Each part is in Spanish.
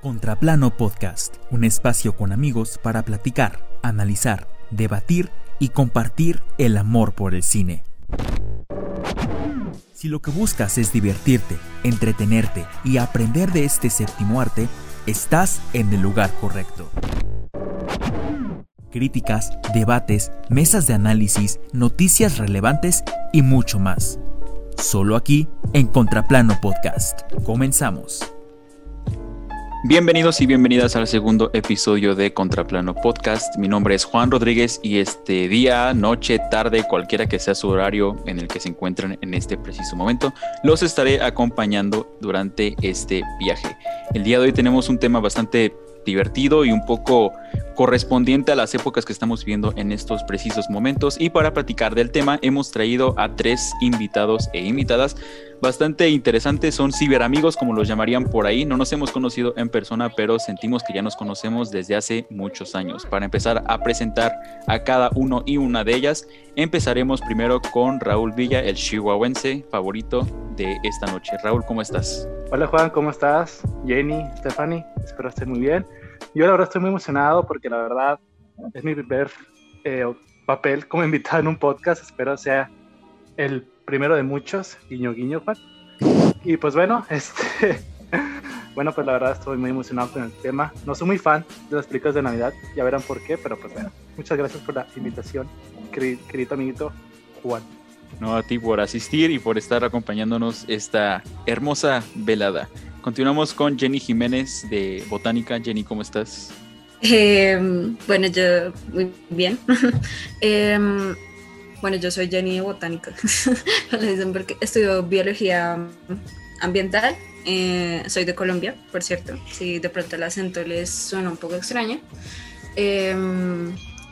Contraplano Podcast, un espacio con amigos para platicar, analizar, debatir y compartir el amor por el cine. Si lo que buscas es divertirte, entretenerte y aprender de este séptimo arte, estás en el lugar correcto. Críticas, debates, mesas de análisis, noticias relevantes y mucho más. Solo aquí en Contraplano Podcast. Comenzamos. Bienvenidos y bienvenidas al segundo episodio de Contraplano Podcast. Mi nombre es Juan Rodríguez y este día, noche, tarde, cualquiera que sea su horario en el que se encuentran en este preciso momento, los estaré acompañando durante este viaje. El día de hoy tenemos un tema bastante divertido y un poco correspondiente a las épocas que estamos viviendo en estos precisos momentos. Y para platicar del tema hemos traído a tres invitados e invitadas bastante interesantes. Son ciberamigos, como los llamarían por ahí. No nos hemos conocido en persona, pero sentimos que ya nos conocemos desde hace muchos años. Para empezar a presentar a cada uno y una de ellas, empezaremos primero con Raúl Villa, el chihuahuense favorito de esta noche. Raúl, ¿cómo estás? Hola Juan, ¿cómo estás? Jenny, Stephanie, espero estén muy bien. Yo la verdad estoy muy emocionado porque la verdad es mi primer eh, papel como invitado en un podcast. Espero sea el primero de muchos. Guiño, guiño, Juan. Y pues bueno, este, bueno, pues la verdad estoy muy emocionado con el tema. No soy muy fan de las películas de Navidad, ya verán por qué, pero pues bueno, muchas gracias por la invitación, querido amiguito Juan. No, a ti por asistir y por estar acompañándonos esta hermosa velada. Continuamos con Jenny Jiménez de Botánica. Jenny, ¿cómo estás? Em, bueno, yo muy bien. Em, bueno, yo soy Jenny de Botánica. estudio biología ambiental. Eh, soy de Colombia, por cierto. Si de pronto el acento les suena un poco extraño.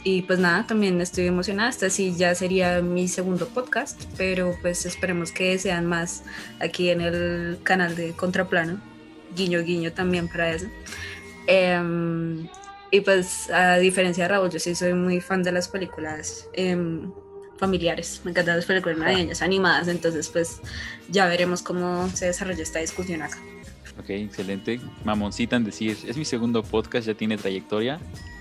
Y pues nada, también estoy emocionada. Este sí ya sería mi segundo podcast, pero pues esperemos que sean más aquí en el canal de Contraplano. Guiño, guiño también para eso. Em, y pues a diferencia de Raúl, yo sí soy muy fan de las películas em, familiares. Me encantan las películas navideñas animadas, entonces pues ya veremos cómo se desarrolla esta discusión acá. Ok, excelente. Mamoncita en decir, es mi segundo podcast, ya tiene trayectoria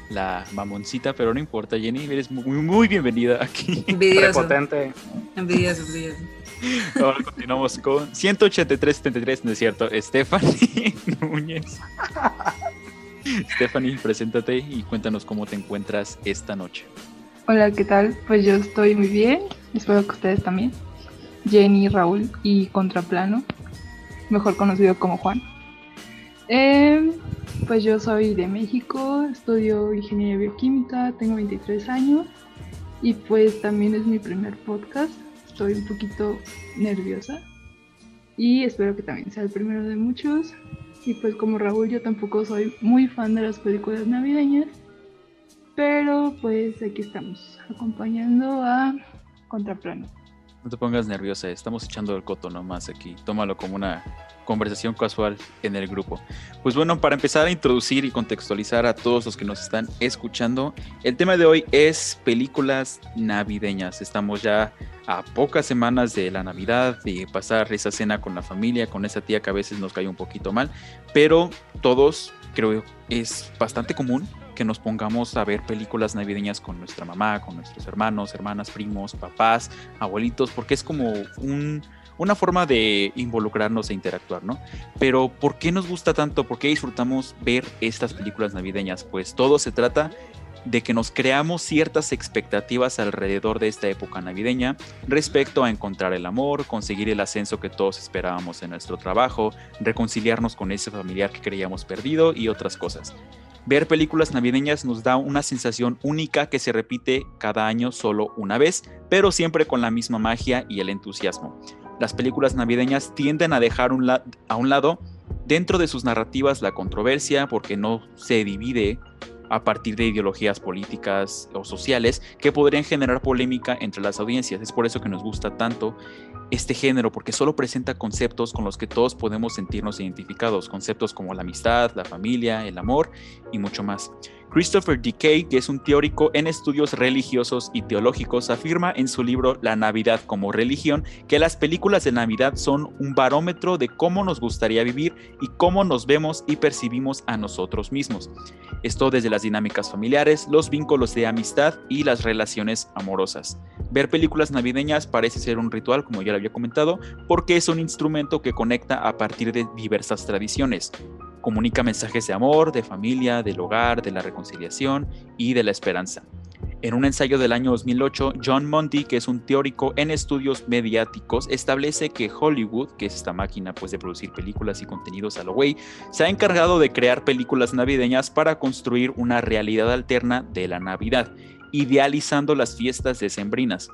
la mamoncita, pero no importa, Jenny, eres muy, muy bienvenida aquí. Envidioso. Potente. Envidioso, envidioso. Ahora continuamos con 183-73, ¿no es cierto? Stephanie Núñez. Stephanie, preséntate y cuéntanos cómo te encuentras esta noche. Hola, ¿qué tal? Pues yo estoy muy bien, espero que ustedes también. Jenny, Raúl y Contraplano, mejor conocido como Juan. Eh, pues yo soy de México, estudio ingeniería bioquímica, tengo 23 años y pues también es mi primer podcast. Estoy un poquito nerviosa y espero que también sea el primero de muchos. Y pues como Raúl yo tampoco soy muy fan de las películas navideñas, pero pues aquí estamos acompañando a Contraplano. No te pongas nerviosa, estamos echando el coto nomás aquí. Tómalo como una conversación casual en el grupo. Pues bueno, para empezar a introducir y contextualizar a todos los que nos están escuchando, el tema de hoy es películas navideñas. Estamos ya a pocas semanas de la Navidad, de pasar esa cena con la familia, con esa tía que a veces nos cae un poquito mal, pero todos creo es bastante común que nos pongamos a ver películas navideñas con nuestra mamá, con nuestros hermanos, hermanas, primos, papás, abuelitos, porque es como un, una forma de involucrarnos e interactuar, ¿no? Pero ¿por qué nos gusta tanto? ¿Por qué disfrutamos ver estas películas navideñas? Pues todo se trata de que nos creamos ciertas expectativas alrededor de esta época navideña respecto a encontrar el amor, conseguir el ascenso que todos esperábamos en nuestro trabajo, reconciliarnos con ese familiar que creíamos perdido y otras cosas. Ver películas navideñas nos da una sensación única que se repite cada año solo una vez, pero siempre con la misma magia y el entusiasmo. Las películas navideñas tienden a dejar a un lado dentro de sus narrativas la controversia porque no se divide a partir de ideologías políticas o sociales que podrían generar polémica entre las audiencias. Es por eso que nos gusta tanto este género, porque solo presenta conceptos con los que todos podemos sentirnos identificados, conceptos como la amistad, la familia, el amor y mucho más. Christopher Decay, que es un teórico en estudios religiosos y teológicos, afirma en su libro La Navidad como religión que las películas de Navidad son un barómetro de cómo nos gustaría vivir y cómo nos vemos y percibimos a nosotros mismos. Esto desde las dinámicas familiares, los vínculos de amistad y las relaciones amorosas. Ver películas navideñas parece ser un ritual, como ya lo había comentado, porque es un instrumento que conecta a partir de diversas tradiciones. Comunica mensajes de amor, de familia, del hogar, de la reconciliación y de la esperanza. En un ensayo del año 2008, John Monty, que es un teórico en estudios mediáticos, establece que Hollywood, que es esta máquina pues, de producir películas y contenidos a lo way, se ha encargado de crear películas navideñas para construir una realidad alterna de la Navidad, idealizando las fiestas decembrinas.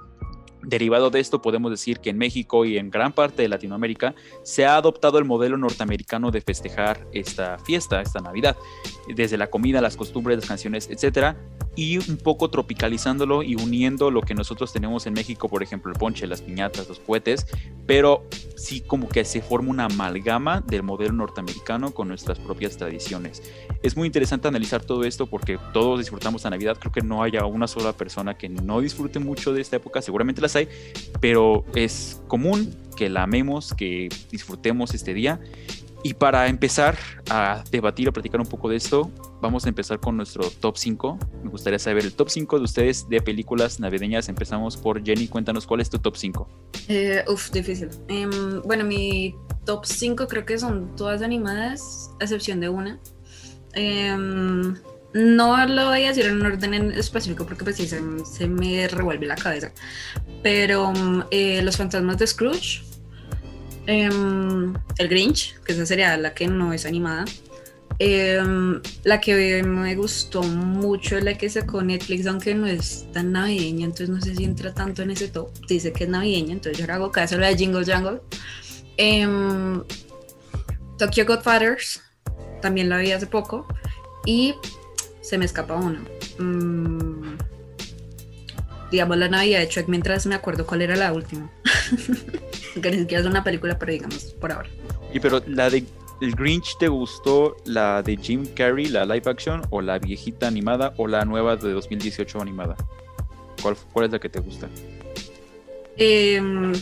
Derivado de esto, podemos decir que en México y en gran parte de Latinoamérica se ha adoptado el modelo norteamericano de festejar esta fiesta, esta Navidad, desde la comida, las costumbres, las canciones, etcétera, y un poco tropicalizándolo y uniendo lo que nosotros tenemos en México, por ejemplo, el ponche, las piñatas, los cohetes, pero sí como que se forma una amalgama del modelo norteamericano con nuestras propias tradiciones. Es muy interesante analizar todo esto porque todos disfrutamos la Navidad, creo que no haya una sola persona que no disfrute mucho de esta época, seguramente las pero es común que la amemos, que disfrutemos este día. Y para empezar a debatir o platicar un poco de esto, vamos a empezar con nuestro top 5. Me gustaría saber el top 5 de ustedes de películas navideñas. Empezamos por Jenny, cuéntanos cuál es tu top 5. Eh, uf, difícil. Em, bueno, mi top 5 creo que son todas animadas, a excepción de una. Em, no lo voy a decir en un orden en específico porque pues sí se, me revuelve la cabeza. Pero eh, Los fantasmas de Scrooge, em, El Grinch, que esa sería la que no es animada. Em, la que me gustó mucho la que sacó Netflix, aunque no es tan navideña, entonces no sé si entra tanto en ese top. Dice que es navideña, entonces yo le hago caso a la de Jingle Jangle. Em, Tokyo Godfathers, también la vi hace poco. Y se me escapa uno. Mm, digamos la Navidad de Shrek mientras me acuerdo cuál era la última. que ni siquiera es una película, pero digamos, por ahora. Y pero la de el Grinch te gustó la de Jim Carrey, la live action, o la viejita animada, o la nueva de 2018 animada? ¿Cuál, cuál es la que te gusta? Em,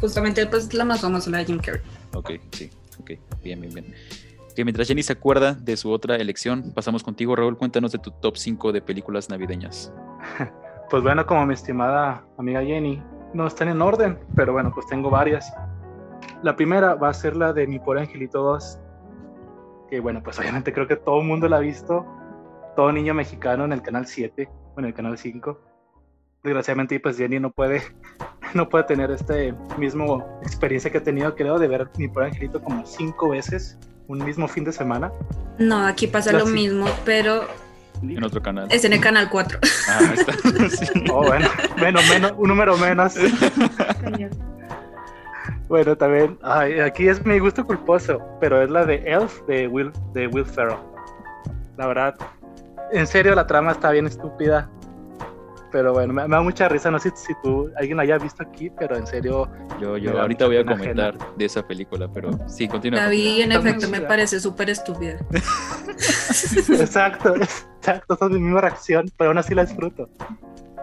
justamente pues la más famosa, la de Jim Carrey. Ok, sí, ok, bien, bien, bien. Que mientras Jenny se acuerda de su otra elección, pasamos contigo, Raúl. Cuéntanos de tu top 5 de películas navideñas. Pues bueno, como mi estimada amiga Jenny, no están en orden, pero bueno, pues tengo varias. La primera va a ser la de Mi Pobre Angelito 2, que bueno, pues obviamente creo que todo el mundo la ha visto, todo niño mexicano en el canal 7, o en el canal 5. Desgraciadamente, pues Jenny no puede, no puede tener este mismo experiencia que he tenido, creo, de ver Mi Pobre Angelito como cinco veces un mismo fin de semana. No, aquí pasa lo Así. mismo, pero En otro canal. es en el canal 4. Ah, ahí está. Sí. Oh, bueno, menos, menos, un número menos. Bueno, también, ay, aquí es mi gusto culposo, pero es la de Elf de Will, de Will Ferrell. La verdad, en serio, la trama está bien estúpida. Pero bueno, me, me da mucha risa. No sé si tú, alguien la haya visto aquí, pero en serio, Yo, yo ahorita voy a comentar de esa película, pero sí, continúa. La vi en efecto me parece súper estúpida. exacto, exacto, esa es mi misma reacción, pero aún así la disfruto.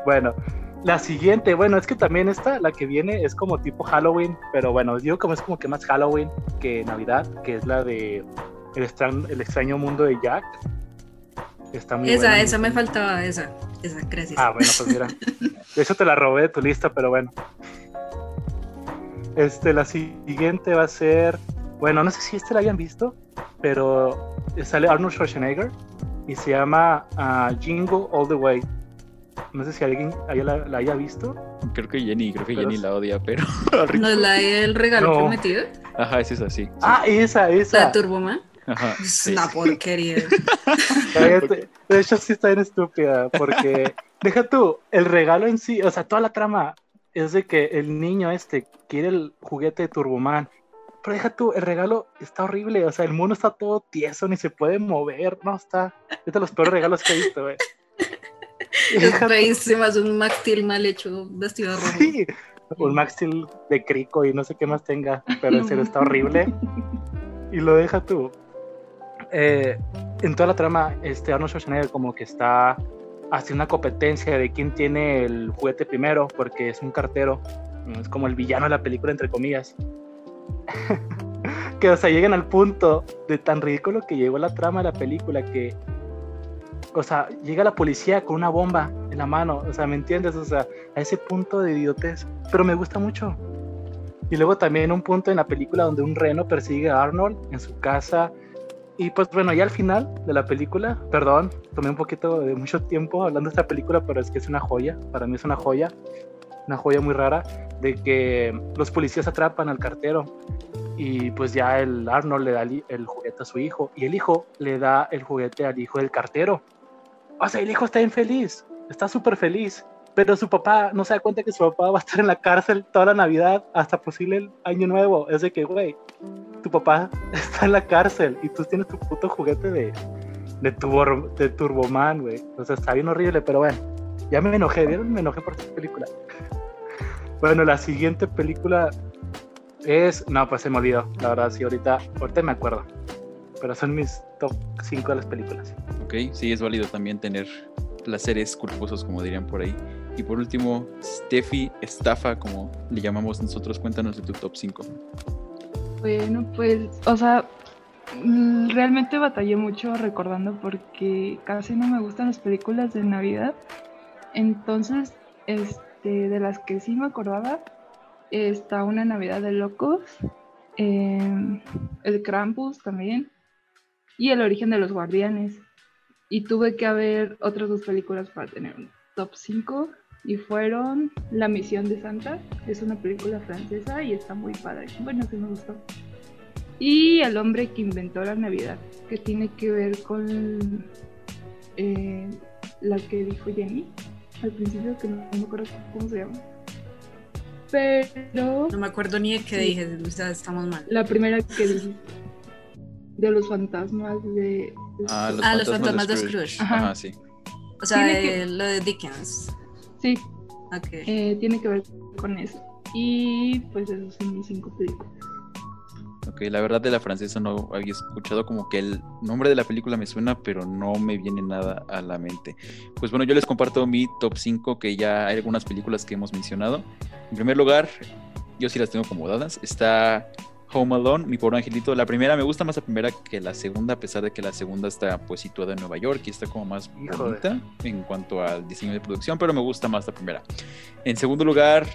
Bueno, la siguiente, bueno, es que también esta, la que viene, es como tipo Halloween, pero bueno, digo como es como que más Halloween que Navidad, que es la de El, extraño, el extraño mundo de Jack. Está muy esa, buena, esa me faltaba, esa, esa, gracias. Ah, bueno, pues mira. De hecho te la robé de tu lista, pero bueno. Este, la siguiente va a ser. Bueno, no sé si este la hayan visto, pero sale Arnold Schwarzenegger y se llama ah, Jingle All the Way. No sé si alguien haya la, la haya visto. Creo que Jenny, creo que Pero Jenny la odia, pero. ¿No es la del regalo No. prometido? Ajá, es esa, sí. sí. Ah, esa, ¿La esa. Turboman? Ajá. Es sí. una porquería. Cállate. De hecho, sí está bien estúpida, porque deja tú, el regalo en sí, o sea, toda la trama es de que el niño este quiere el juguete de Turboman. Pero deja tú, el regalo está horrible, o sea, el mundo está todo tieso, ni se puede mover, no, está, es de los peores regalos que he visto, güey. Es un Max Steel mal hecho, vestido de rojo. Sí, un Max Steel de crico y no sé qué más tenga, pero en serio está horrible. Y lo deja tú. Eh, en toda la trama, este Arnold Schwarzenegger como que está haciendo una competencia de quién tiene el juguete primero, porque es un cartero, es como el villano de la película, entre comillas. que, o sea, llegan al punto de tan ridículo que llegó la trama de la película que, o sea, llega la policía con una bomba en la mano, o sea, ¿me entiendes? O sea, a ese punto de idiotez, pero me gusta mucho. Y luego también un punto en la película donde un reno persigue a Arnold en su casa. Y pues bueno, ya al final de la película, perdón, tomé un poquito de mucho tiempo hablando de esta película, pero es que es una joya, para mí es una joya, una joya muy rara, de que los policías atrapan al cartero y pues ya el Arnold le da el juguete a su hijo y el hijo le da el juguete al hijo del cartero. O sea, el hijo está infeliz, está súper feliz, pero su papá no se da cuenta que su papá va a estar en la cárcel toda la Navidad hasta posible el año nuevo. Es de que, güey, tu papá está en la cárcel y tú tienes tu puto juguete de, de, turbo, de Turboman, güey. O sea, está bien horrible, pero bueno, ya me enojé, ¿vieron? Me enojé por esta película. Bueno, la siguiente película es. No, pues se me olvidó. La verdad, sí, ahorita, ahorita me acuerdo. Pero son mis top 5 de las películas. Ok, sí, es válido también tener placeres culposos, como dirían por ahí. Y por último, Steffi Estafa, como le llamamos nosotros, cuéntanos de tu top 5. Bueno, pues, o sea, mm, realmente batallé mucho recordando porque casi no me gustan las películas de Navidad. Entonces, este, de las que sí me acordaba, está Una Navidad de Locos, em, el Krampus también, y El Origen de los Guardianes. Y tuve que ver otras dos películas para tener un top 5 y fueron La Misión de Santa, es una película francesa y está muy padre. Bueno, sí me gustó. Y El hombre que inventó la Navidad, que tiene que ver con eh, la que dijo Jenny al principio, que no, me acuerdo cómo se llama. Pero. No me acuerdo ni de qué dije, o sea, estamos mal. La primera que dije. De los fantasmas de. Ah, los, ah, fantasmas, los fantasmas de Scrooge. Scrooge. Ajá, sí. O sea, de- que- lo de Dickens. Sí, Ok. eh, tiene que ver con eso. Y pues esos son mis cinco películas. Ok, la verdad de la francesa no había escuchado como que el nombre de la película me suena, pero no me viene nada a la mente. Pues bueno, yo les comparto mi top 5, que ya hay algunas películas que hemos mencionado. En primer lugar, yo sí las tengo como dadas. Está Home Alone, mi pobre angelito. La primera, me gusta más la primera que la segunda, a pesar de que la segunda está pues situada en Nueva York y está como más bonita en cuanto al diseño de producción, pero me gusta más la primera. En segundo lugar,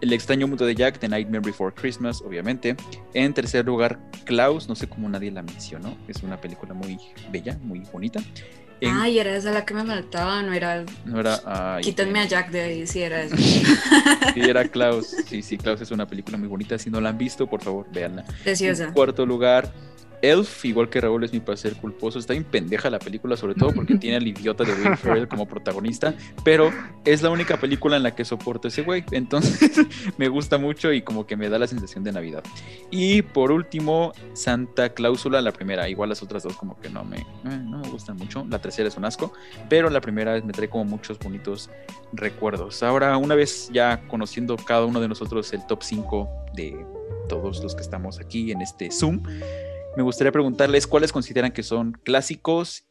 El extraño mundo de Jack, The Nightmare Before Christmas, obviamente. En tercer lugar, Klaus, no sé cómo nadie la mencionó, es una película muy bella, muy bonita. En- Ay, era esa la que me faltaba, no era. no era, ay, Quítenme a Jack de ahí, sí era eso. Sí, era Klaus. Sí, sí, Klaus es una película muy bonita. Si no la han visto, por favor, véanla. Preciosa. En cuarto lugar, Elf, igual que Raúl es mi placer culposo. Está bien pendeja la película, sobre todo porque tiene al idiota de Will Ferrell como protagonista, pero es la única película en la que soporto ese güey. Entonces me gusta mucho y como que me da la sensación de Navidad. Y por último, Santa Cláusula, la primera. Igual las otras dos como que no me, eh, no me gustan mucho. La tercera es un asco, pero la primera me trae como muchos bonitos recuerdos. Ahora, una vez ya conociendo cada uno de nosotros el top 5 de todos los que estamos aquí en este Zoom, me gustaría preguntarles cuáles consideran que son clásicos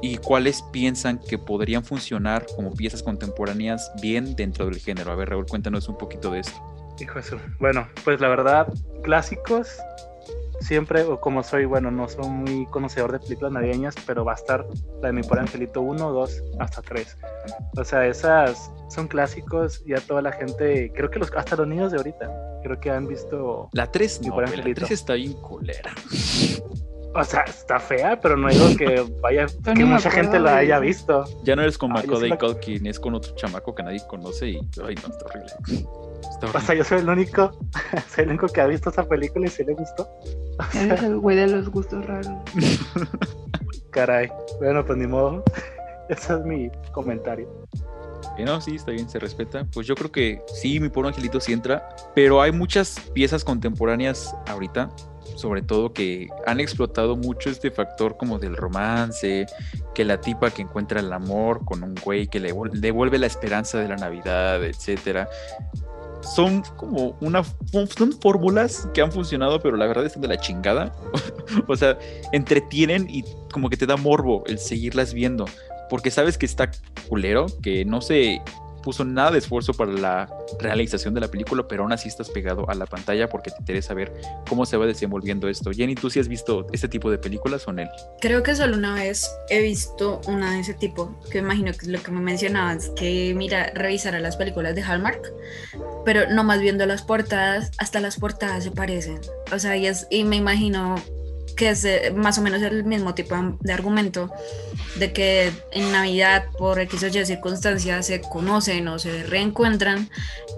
y cuáles piensan que podrían funcionar como piezas contemporáneas bien dentro del género. A ver, Raúl, cuéntanos un poquito de esto. Hijo de su- Bueno, pues la verdad, clásicos, siempre, o como soy, bueno, no soy muy conocedor de películas navideñas, pero va a estar la de mi pobre angelito 1, 2, hasta 3. O sea, esas son clásicos, ya toda la gente, creo que los, hasta los niños de ahorita, creo que han visto, La 3 Mi no, la angelito. 3 está bien culera. o sea, está fea, pero no digo que vaya, que mucha gente la haya visto. Ya no eres con Ah, Macaulay la- Culkin, es con otro chamaco que nadie conoce y, ay, no, está horrible. Está O sea, yo soy el único, soy el único que ha visto esa película y sí le gustó. Eres el güey de los gustos raros. Caray. Bueno, pues ni modo. Ese es mi comentario. Que no, sí, está bien, se respeta. Pues yo creo que sí, mi pobre angelito sí entra, pero hay muchas piezas contemporáneas ahorita, sobre todo que han explotado mucho este factor como del romance, que la tipa que encuentra el amor con un güey que le devuelve la esperanza de la Navidad, etcétera. Son como una son fórmulas que han funcionado, pero la verdad es de la chingada. o sea, entretienen y como que te da morbo el seguirlas viendo, porque sabes que está culero, que no se puso nada de esfuerzo para la realización de la película, pero aún así estás pegado a la pantalla porque te interesa ver cómo se va desenvolviendo esto. Jenny, ¿tú sí has visto este tipo de películas o no? Creo que solo una vez he visto una de ese tipo, que imagino que es lo que me mencionabas, que mira, revisar las películas de Hallmark, pero no más viendo las portadas, hasta las portadas se parecen. O sea, y, es, y me imagino que es eh, más o menos el mismo tipo de argumento de que en Navidad por X o Y circunstancias se conocen o se reencuentran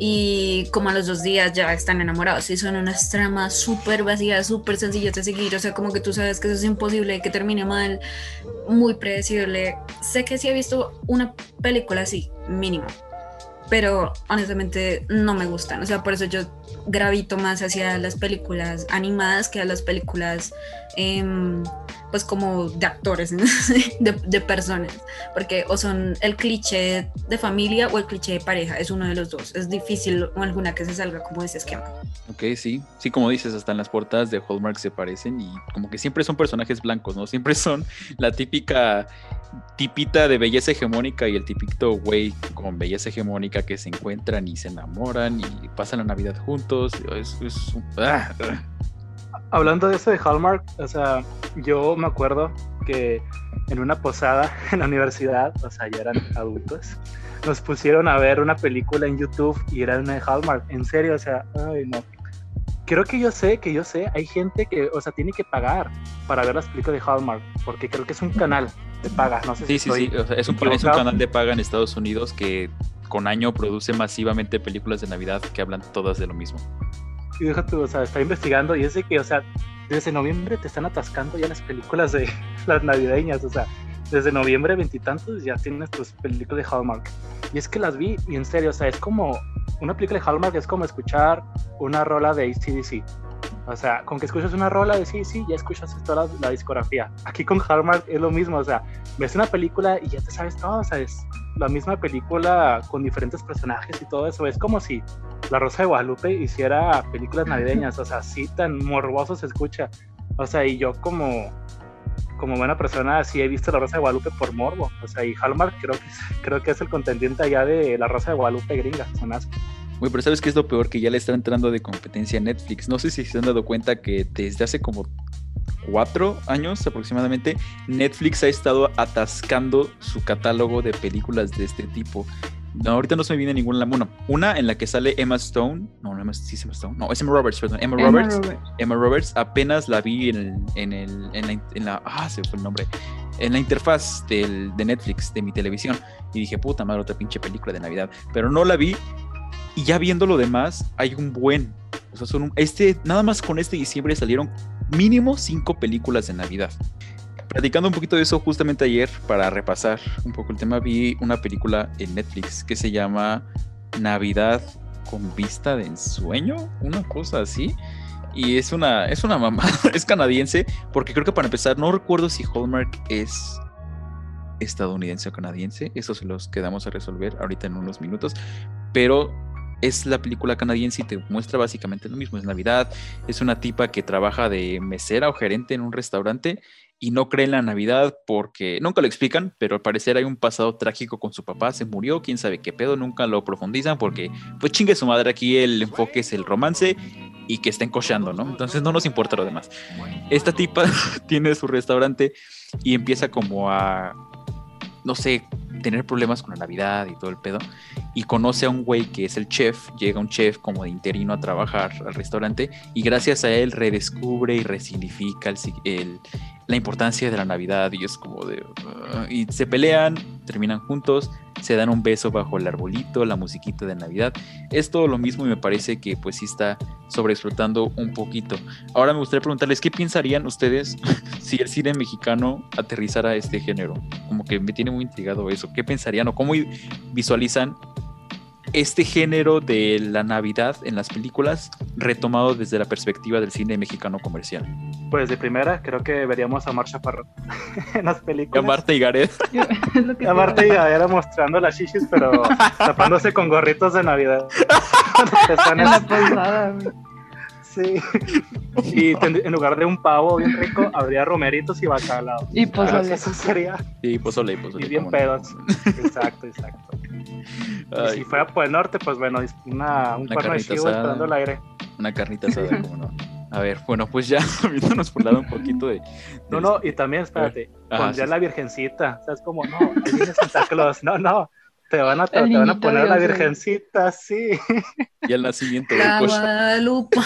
y como a los dos días ya están enamorados y son unas tramas súper vacías, súper sencillas de seguir, o sea, como que tú sabes que eso es imposible, que termine mal, muy predecible. Sé que sí he visto una película así, mínimo, pero honestamente no me gustan. O sea, por eso yo gravito más hacia las películas animadas que a las películas, em, pues como de actores, de, personas, porque o son el cliché de familia o el cliché de pareja, es uno de los dos. Es difícil alguna que se salga como ese esquema. Ok, sí, sí, como dices, hasta en las portadas de Hallmark se parecen y como que siempre son personajes blancos, ¿no? Siempre son la típica tipita de belleza hegemónica y el tipito güey con belleza hegemónica que se encuentran y se enamoran y pasan la Navidad juntos. Ah, ah. Hablando de eso de Hallmark, o sea, yo me acuerdo que en una posada en la universidad, o sea, ya eran adultos, nos pusieron a ver una película en YouTube y era una de Hallmark. En serio, o sea, ay, no, creo que yo sé, que yo sé, hay gente que, o sea, tiene que pagar para ver las películas de Hallmark, porque creo que es un canal de paga, no sé sí, si Sí, sí, o sea, es, un, es un canal de paga en Estados Unidos que con año produce masivamente películas de Navidad que hablan todas de lo mismo. Y déjate, o sea, está investigando y es de que, o sea, desde noviembre te están atascando ya las películas de las navideñas, o sea, desde noviembre veintitantos ya tienes tus películas de Hallmark. Y es que las vi y en serio, o sea, es como una película de Hallmark es como escuchar una rola de ACDC. O sea, con que escuchas una rola de sí, ya escuchas toda la, discografía. Aquí con Hallmark es lo mismo, o sea, ves una película y ya te sabes todo, o sea, es la misma película con diferentes personajes y todo eso. Es como si La Rosa de Guadalupe hiciera películas navideñas, o sea, así tan morboso se escucha. O sea, y yo como como buena persona sí he visto La Rosa de Guadalupe por morbo. O sea, y Hallmark creo que es, creo que es el contendiente allá de La Rosa de Guadalupe gringa. Son Uy, pero ¿sabes qué es lo peor? Que ya le está entrando de competencia a Netflix. No sé si se han dado cuenta que desde hace como cuatro años aproximadamente, Netflix ha estado atascando su catálogo de películas de este tipo. No, ahorita no se me viene ninguna. Bueno, una en la que sale Emma Stone. No, no, sí es Emma Stone. No, es Emma Roberts, perdón. Emma, Roberts, Emma Roberts. Apenas la vi en, el, en, el, en, la, en la. Ah, se fue el nombre. En la interfaz del, de Netflix, de mi televisión. Y dije, puta madre, otra pinche película de Navidad. Pero no la vi. Y ya viendo lo demás, hay un buen. O sea, son un, este, nada más con este diciembre salieron mínimo cinco películas de Navidad. Platicando un poquito de eso, justamente ayer, para repasar un poco el tema, vi una película en Netflix que se llama Navidad con vista de ensueño, una cosa así. Y es una, es una mamada, es canadiense, porque creo que para empezar, no recuerdo si Hallmark es estadounidense o canadiense, eso se los quedamos a resolver ahorita en unos minutos, pero es la película canadiense y te muestra básicamente lo mismo, es Navidad, es una tipa que trabaja de mesera o gerente en un restaurante y no cree en la Navidad porque nunca lo explican, pero al parecer hay un pasado trágico con su papá, se murió, quién sabe qué pedo, nunca lo profundizan porque pues chingue su madre aquí el enfoque es el romance y que estén cocheando, ¿no? Entonces no nos importa lo demás. Esta tipa tiene su restaurante y empieza como a no sé, tener problemas con la Navidad y todo el pedo, y conoce a un güey que es el chef, llega un chef como de interino a trabajar al restaurante, y gracias a él redescubre y resignifica el, la importancia de la Navidad, y es como de... Uh, y se pelean, terminan juntos, se dan un beso bajo el arbolito, la musiquita de Navidad. Es todo lo mismo y me parece que pues sí está sobreexplotando un poquito. Ahora me gustaría preguntarles, ¿qué pensarían ustedes si el cine mexicano aterrizara este género? Como que me tiene muy intrigado eso. ¿Qué pensarían o cómo visualizan este género de la Navidad en las películas retomado desde la perspectiva del cine mexicano comercial? Pues de primera, creo que veríamos a Marcia Parro en las películas. a Marta y Gareth. a Marta y Gareth mostrando las shishis, pero tapándose con gorritos de Navidad. cuando te están En la posada. Sí. Y en lugar de un pavo bien rico, habría romeritos y bacalao. Y pozole. Eso sería. Sí, pozole, pozole. Y bien no. pedos. Exacto, exacto. Y si fuera por el norte, pues bueno, una, un Una cuerno de carnita chivo asada. esperando el aire. una carnita asada, cómo no. A ver, bueno, pues ya viéndonos por lado un poquito de. No, de- no, y también, espérate, pondría sí, la virgencita. O sea, es como, no, ahí viene Santa Claus. No, no. Te van a, te, van a poner la Dios, eh. virgencita, sí. Y el nacimiento de La pues, Guadalupe.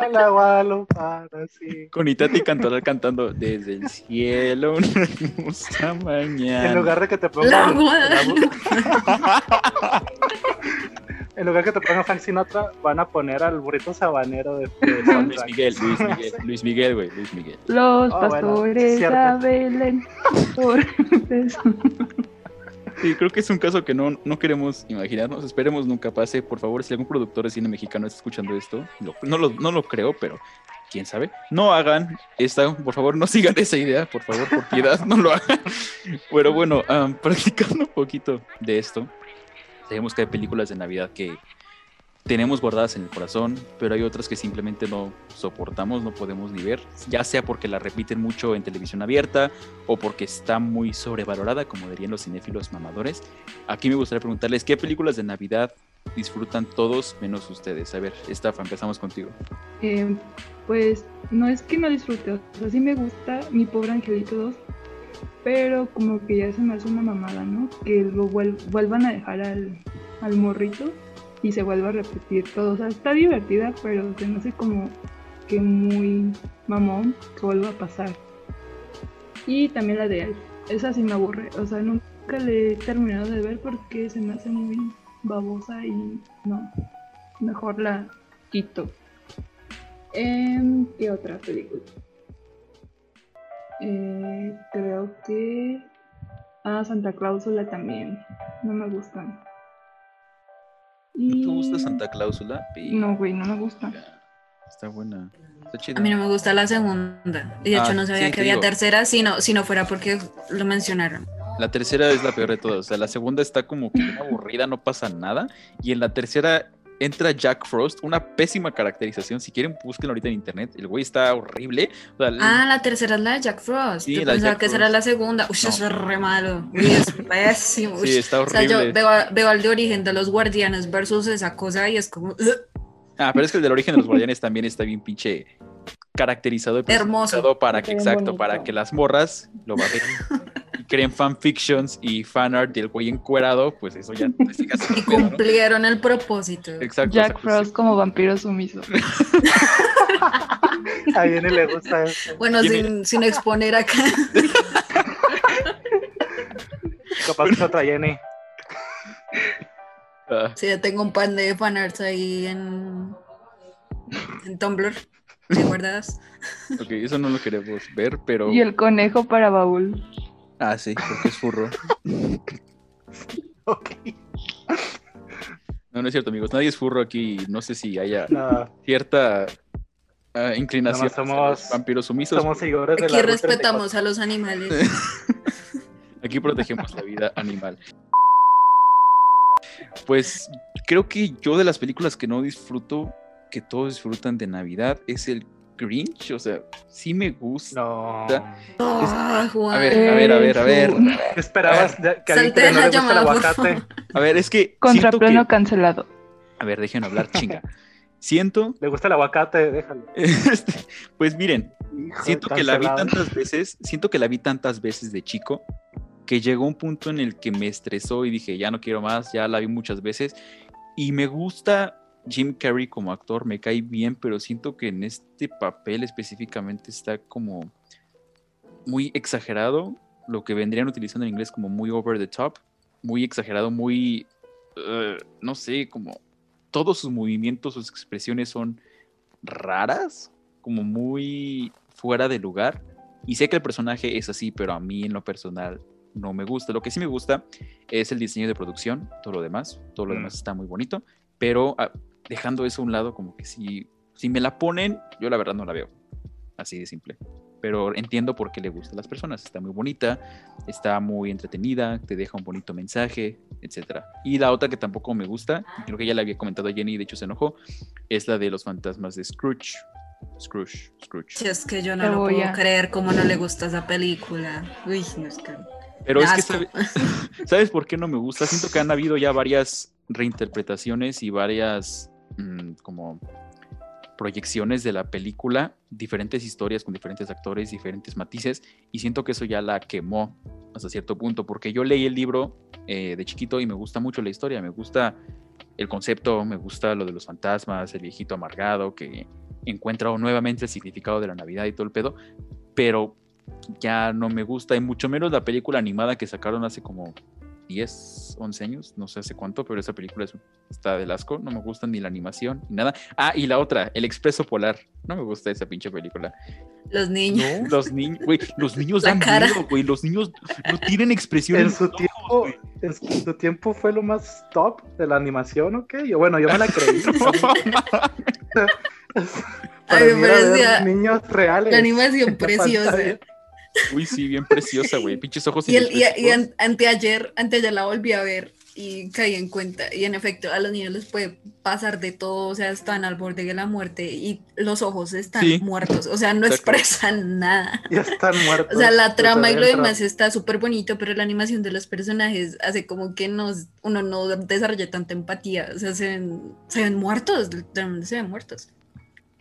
A la Guadalupana, sí. con Itati Cantoral cantando desde el cielo una hermosa mañana. En lugar de que te La pongan. Guadalupe. En lugar que te pongan Frank Sinatra, van a poner al burrito sabanero de, de Luis. Miguel, Luis Miguel, Luis Miguel, güey, Luis Miguel. Los Ah, bueno, pastores cierto. a Belén. por- Sí, creo que es un caso que no, no queremos imaginarnos, esperemos nunca pase. Por favor, si algún productor de cine mexicano está escuchando esto, no, lo, no lo creo, pero quién sabe, no hagan esta, por favor, no sigan esa idea, por favor, por piedad, no lo hagan. Pero bueno, practicando un poquito de esto, sabemos que hay películas de Navidad que tenemos guardadas en el corazón, pero hay otras que simplemente no soportamos, no podemos ni ver, ya sea porque la repiten mucho en televisión abierta o porque está muy sobrevalorada, como dirían los cinéfilos mamadores. Aquí me gustaría preguntarles, ¿qué películas de Navidad disfrutan todos menos ustedes? A ver, Estafa, empezamos contigo. Eh, pues no es que no disfrute, o sea, sí me gusta mi pobre angelito 2, pero como que ya se me hace una mamada, ¿no? Que lo vuel- vuelvan a dejar al, al morrito y se vuelva a repetir todo. O sea, está divertida, pero se me hace como que muy mamón que vuelva a pasar. Y también la de Elf, esa sí me aburre, o sea, nunca le he terminado de ver porque se me hace muy babosa y no, mejor la quito. Em, ¿Qué otra película? Eh, creo que. Ah, Santa Cláusula también. No me gustan. ¿No te gusta Santa Cláusula? Pi- No, güey, no me gusta. Está buena. Está chida. A mí no me gusta la segunda. Y de Ah, hecho no sabía sí, que había digo. tercera, si no, si no fuera porque lo mencionaron. La tercera es la peor de todas. O sea, la segunda está como que bien aburrida, no pasa nada. Y en la tercera entra Jack Frost, una pésima caracterización. Si quieren, búsquenlo ahorita en internet. El güey está horrible. O sea, Ah, la tercera es la de Jack Frost. Sí, Yo la de pensaba Jack que la segunda. Uy, No. eso es re malo. Uy, es pésimo. Uy. sí, está o sea, horrible. yo veo, veo al de origen de los guardianes versus esa cosa y es como Ah, pero es que el del origen de los guardianes también está bien pinche caracterizado y Hermoso. para que, exacto, bonito. para que las morras lo bajen creen fanfictions y fanart del güey encuerado, pues eso ya y cumplieron el propósito. Exacto. Jack o sea, Frost como vampiro sumiso. A Jenny le gusta eso. Bueno, sin, sin exponer acá. Capaz que otra Jenny. ah, Sí, yo tengo un pan de fanarts ahí en, en Tumblr. ¿Te acuerdas? ok, eso no lo queremos ver, pero... Y el conejo para baúl. Ah, sí, porque es furro. Ok. No, no es cierto, amigos. Nadie es furro aquí. No sé si haya No, cierta ah, inclinación No, somos- vampiros sumisos. somos seguidores de Aquí la respetamos a los animales. Aquí protegemos la vida animal. Pues creo que yo de las películas que no disfruto, que todos disfrutan de Navidad, es el Grinch. O sea, sí me gusta. No. Ah, Juan. A ver, a ver, a ver, a ver. ¿Qué esperabas que a alguien que no le gusta el aguacate? A ver, es que. Contraplano que- cancelado. A ver, déjenme hablar, chinga. Siento. ¿Le gusta el aguacate? Déjalo. este, pues miren, Hijo, siento que la vi tantas veces, siento que la vi tantas veces de chico que llegó un punto en el que me estresó y dije, ya no quiero más, ya la vi muchas veces y me gusta Jim Carrey como actor, me cae bien, pero siento que en este papel específicamente está como muy exagerado, lo que vendrían utilizando en inglés como muy over the top, muy exagerado, muy, eh, no sé, como todos sus movimientos, sus expresiones son raras, como muy fuera de lugar. Y sé que el personaje es así, pero a mí en lo personal no me gusta. Lo que sí me gusta es el diseño de producción, todo lo demás, todo lo Mm. demás está muy bonito, pero ah, dejando eso a un lado, como que si, si me la ponen, yo la verdad no la veo. Así de simple. Pero entiendo por qué le gusta a las personas. Está muy bonita, está muy entretenida, te deja un bonito mensaje. etcétera. Y la otra que tampoco me gusta, creo que ya le había comentado a Jenny, de hecho se enojó, es la de los fantasmas de Scrooge. Scrooge, Scrooge. Si es que yo no lo puedo Cebolla. creer cómo no le gusta esa película. Uy, no es que. Pero es que. ¿sabe- ¿sabes por qué no me gusta? Siento que han habido ya varias reinterpretaciones y varias mm, como proyecciones de la película, diferentes historias con diferentes actores, diferentes matices, y siento que eso ya la quemó hasta cierto punto, porque yo leí el libro eh, de chiquito y me gusta mucho la historia, me gusta el concepto, me gusta lo de los fantasmas, el viejito amargado que encuentra nuevamente el significado de la Navidad y todo el pedo, pero ya no me gusta, y mucho menos la película animada que sacaron hace como 10, 11 años, no sé hace cuánto, pero esa película es- está del asco, no me gusta ni la animación ni nada. Ah, y la otra, El Expreso Polar, no me gusta esa pinche película. Los niños. Los niños, güey, los niños La dan cara. miedo, güey, los niños no tienen expresión. En en su ojos, tiempo, en su tiempo fue lo más top de la animación, ¿ok? Yo, bueno, yo me la creí. Para Ay, mí me era ver parecía niños reales. la animación preciosa. Uy, sí, bien preciosa, güey, pinches ojos Y, el, y, y an- anteayer, anteayer la volví a ver y caí en cuenta. Y en efecto, a los niños les puede pasar de todo, o sea, están al borde de la muerte y los ojos están Sí. muertos, o sea, no Exacto. expresan nada. Ya están muertos. O sea, la trama y lo demás está súper bonito, pero la animación de los personajes hace como que nos, uno no desarrolla tanta empatía. O sea, se ven, se ven muertos, literalmente se ven muertos.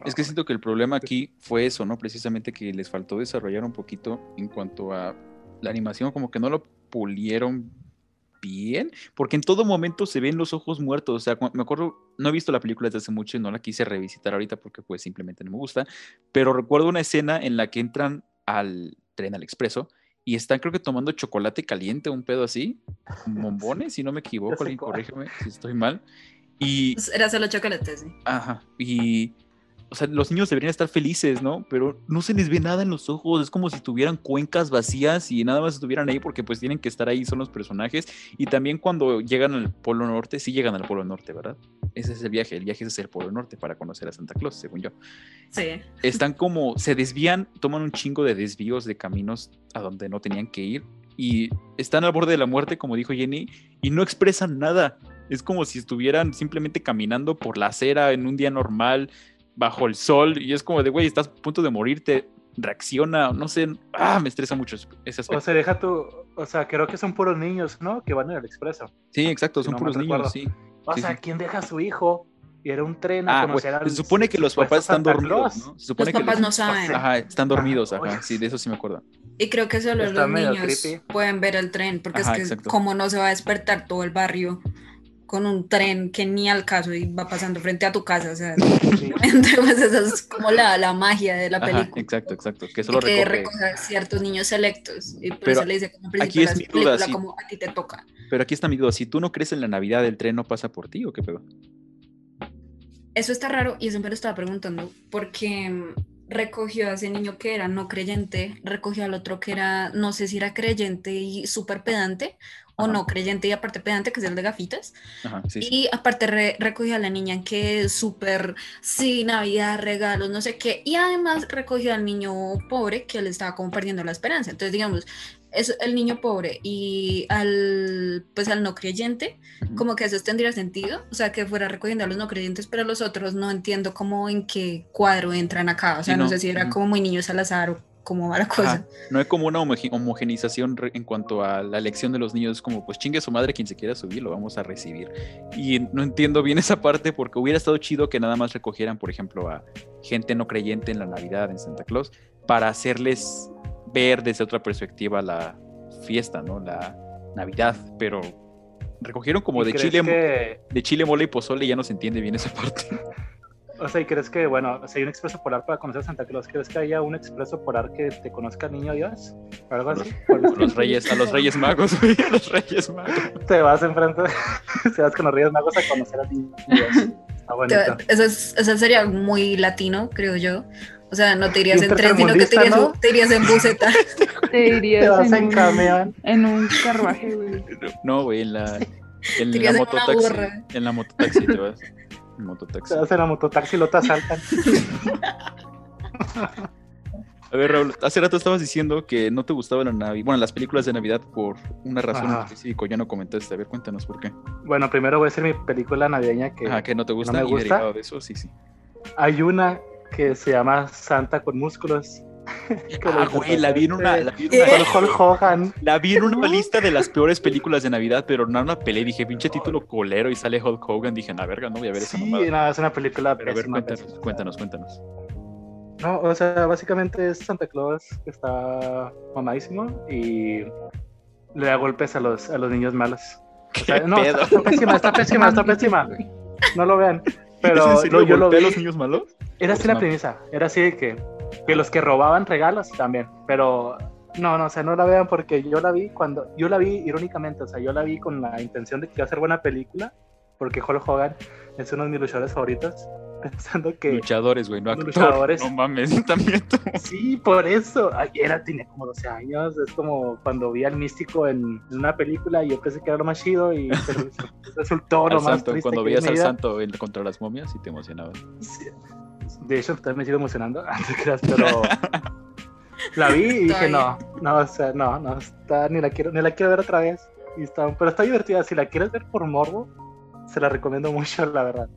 Es que siento que el problema aquí fue eso, ¿no? Precisamente que les faltó desarrollar un poquito en cuanto a la animación, como que no lo pulieron bien, porque en todo momento se ven los ojos muertos. O sea, me acuerdo, no he visto la película desde hace mucho y no la quise revisitar ahorita porque pues simplemente no me gusta, pero recuerdo una escena en la que entran al tren al expreso y están creo que tomando chocolate caliente, un pedo así, bombones, si no me equivoco, sé alguien corrígeme si estoy mal. Y Era solo chocolate, sí. Ajá, y, o sea, los niños deberían estar felices, ¿no? Pero no se les ve nada en los ojos, es como si tuvieran cuencas vacías y nada más estuvieran ahí porque pues tienen que estar ahí, son los personajes. Y también cuando llegan al Polo Norte, sí llegan al Polo Norte, ¿verdad? Ese es el viaje, el viaje es el Polo Norte para conocer a Santa Claus, según yo. Sí. Están como, se desvían, toman un chingo de desvíos de caminos a donde no tenían que ir y están al borde de la muerte, como dijo Jenny, y no expresan nada. Es como si estuvieran simplemente caminando por la acera en un día normal, bajo el sol, y es como de, güey, estás a punto de morirte, reacciona, no sé, ah, me estresa mucho ese aspecto. O sea, deja tu. O sea, creo que son puros niños, ¿no? Que van en el expreso. sí, exacto, si son no puros niños, recuerdo. sí. O Sí, sea, sí. ¿quién deja a su hijo? Y era un tren a Ah, conocer al se supone que los papás están dormidos. ¿no? Se supone Los que papás no saben. Ajá, están dormidos, Ah, ajá, sí, de eso sí me acuerdo. Y creo que solo Está los niños creepy. pueden ver el tren, porque Ajá, es que exacto. como no se va a despertar todo el barrio con un tren que ni al caso y va pasando frente a tu casa, o sea, Sí. entonces esa es como la, la magia de la Ajá, película. exacto, exacto, que solo que recoge. recoge a ciertos niños selectos. Y por Pero eso le dice como aquí es mi duda, como a ti te toca. Pero aquí está mi duda, si tú no crees en la Navidad, ¿el tren no pasa por ti o qué pedo? Eso está raro y eso me lo estaba preguntando porque mm, recogió a ese niño que era no creyente, recogió al otro que era, no sé si era creyente y súper pedante o no creyente y aparte pedante, que es el de gafitas. Ajá, sí, sí. Y aparte re- recogió a la niña que es súper, sí, Navidad, regalos, no sé qué. Y además recogió al niño pobre que le estaba como perdiendo la esperanza. Entonces, digamos, es el niño pobre y al, pues al no creyente, como que eso tendría sentido. O sea, que fuera recogiendo a los no creyentes, pero a los otros no entiendo cómo en qué cuadro entran acá. O sea, no, no, sé si era como muy niños al azar o cómo va la cosa. Ajá, No hay como una homoge- homogenización en cuanto a la elección de los niños. Es como, pues chingue su madre quien se quiera subir, lo vamos a recibir. Y no entiendo bien esa parte porque hubiera estado chido que nada más recogieran, por ejemplo, a gente no creyente en la Navidad, en Santa Claus, para hacerles ver desde otra perspectiva la fiesta, ¿no? La Navidad. Pero recogieron como ¿Y de chile, que- de chile, mole y pozole y ya no se entiende bien esa parte. O sea, ¿y crees que, bueno, si hay un expreso polar para conocer a Santa Claus, ¿crees que haya un expreso polar que te conozca el niño Dios? ¿O algo así? A los reyes, a los reyes magos, güey, a los reyes magos. Te vas enfrente, te vas con los Reyes Magos a conocer al niño Dios. Está bonito. Eso, es- eso sería muy latino, creo yo. O sea, no te irías en tren, sino que te irías, ¿no? te irías en buseta. Te Te irías vas en, en un, camión. en un carruaje, güey. No, güey, en la, en la mototaxi. En la mototaxi te vas. En mototaxi. Te vas en la mototaxi y lo te asaltan. A ver, Raúl, hace rato estabas diciendo que no te gustaba la Navidad, bueno, las películas de Navidad por una razón Ajá. específica, ya no comentaste. A ver, cuéntanos por qué. Bueno, primero voy a decir mi película navideña que Ajá, que no te gusta me y gusta. derivado de eso, sí, sí. hay una que se llama Santa con músculos. Ah, güey, la vi en una, la vi en una- Con Hulk Hogan. La vi en una lista de las peores películas de Navidad, pero no la pelé. Dije, pinche título colero y sale Hulk Hogan. Dije, la verga, no voy a ver esa Sí, mamada. no, es una película Pero a ver, cuéntanos, pésima. cuéntanos, cuéntanos. No, o sea, básicamente es Santa Claus que está mamadísimo y le da golpes a los, a los niños malos. ¿Qué O sea, no, pedo? está, está pésima, está pésima, está pésima. No lo vean. Pero ¿Es en serio no, yo lo golpea vi. a los niños malos? Era así la No. premisa. Era así de que, que los que robaban regalos también. Pero no, no, o sea, no la vean porque yo la vi cuando. Yo la vi irónicamente, o sea, yo la vi con la intención de que iba a ser buena película. Porque Hulk Hogan es uno de mis luchadores favoritos. Pensando que. Luchadores, güey, no actores. Luchadores. No mames, también tú. Sí, por eso. Era, tenía como 12 años. Es como cuando vi al místico en, en una película y yo pensé que era lo más chido y resultó lo más santo, triste cuando veías al santo en- contra las momias y te emocionabas. Sí. De hecho, también me sigo emocionando. Pero la vi y dije, no, no, o sea, no, no, está, ni la quiero, ni la quiero ver otra vez. Y está, pero está divertida. Si la quieres ver por morbo, se la recomiendo mucho, la verdad.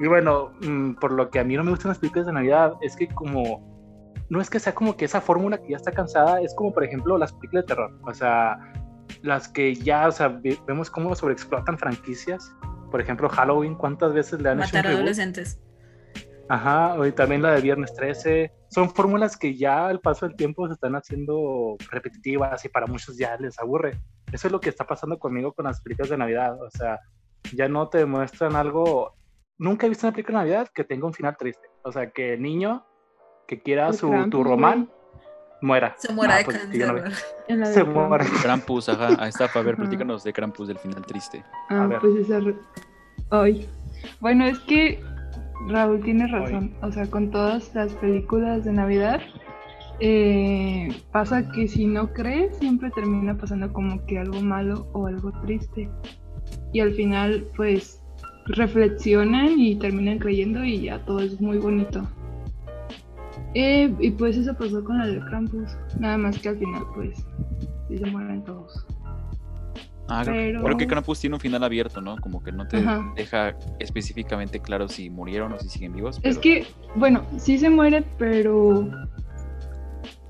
Y bueno, mm, por lo que a mí no me gustan las películas de Navidad, es que como no es que sea como que esa fórmula que ya está cansada, es como por ejemplo las películas de terror. O sea, las que ya, o sea, ve- vemos cómo sobreexplotan franquicias. Por ejemplo, Halloween, ¿cuántas veces le han hecho un Matar reboot? adolescentes. Ajá, y también la de Viernes 13. Son fórmulas que ya al paso del tiempo se están haciendo repetitivas y para muchos ya les aburre. Eso es lo que está pasando conmigo con las películas de Navidad. O sea, ya no te muestran algo. Nunca he visto una película de Navidad que tenga un final triste. O sea, que el niño que quiera El su Krampus, tu román muera. Se muera No, de pues, cáncer. no la de Se Krampus. muere. Krampus, ajá. Ahí está, a ver, platícanos de Krampus del final triste. A Ah, ver. pues esa. Ay. Bueno, es que Raúl tiene razón. O sea, con todas las películas de Navidad, eh, pasa que si no crees, siempre termina pasando como que algo malo o algo triste. Y al final, pues, reflexionan y terminan creyendo y ya todo es muy bonito. Eh, y pues eso pasó con la de Krampus. Nada más que al final, pues, sí se mueren todos. Ah, creo, que- Pero- creo que Krampus tiene un final abierto, ¿no? Como que no te Ajá. deja específicamente claro si murieron o si siguen vivos. Es que, bueno, sí se muere, pero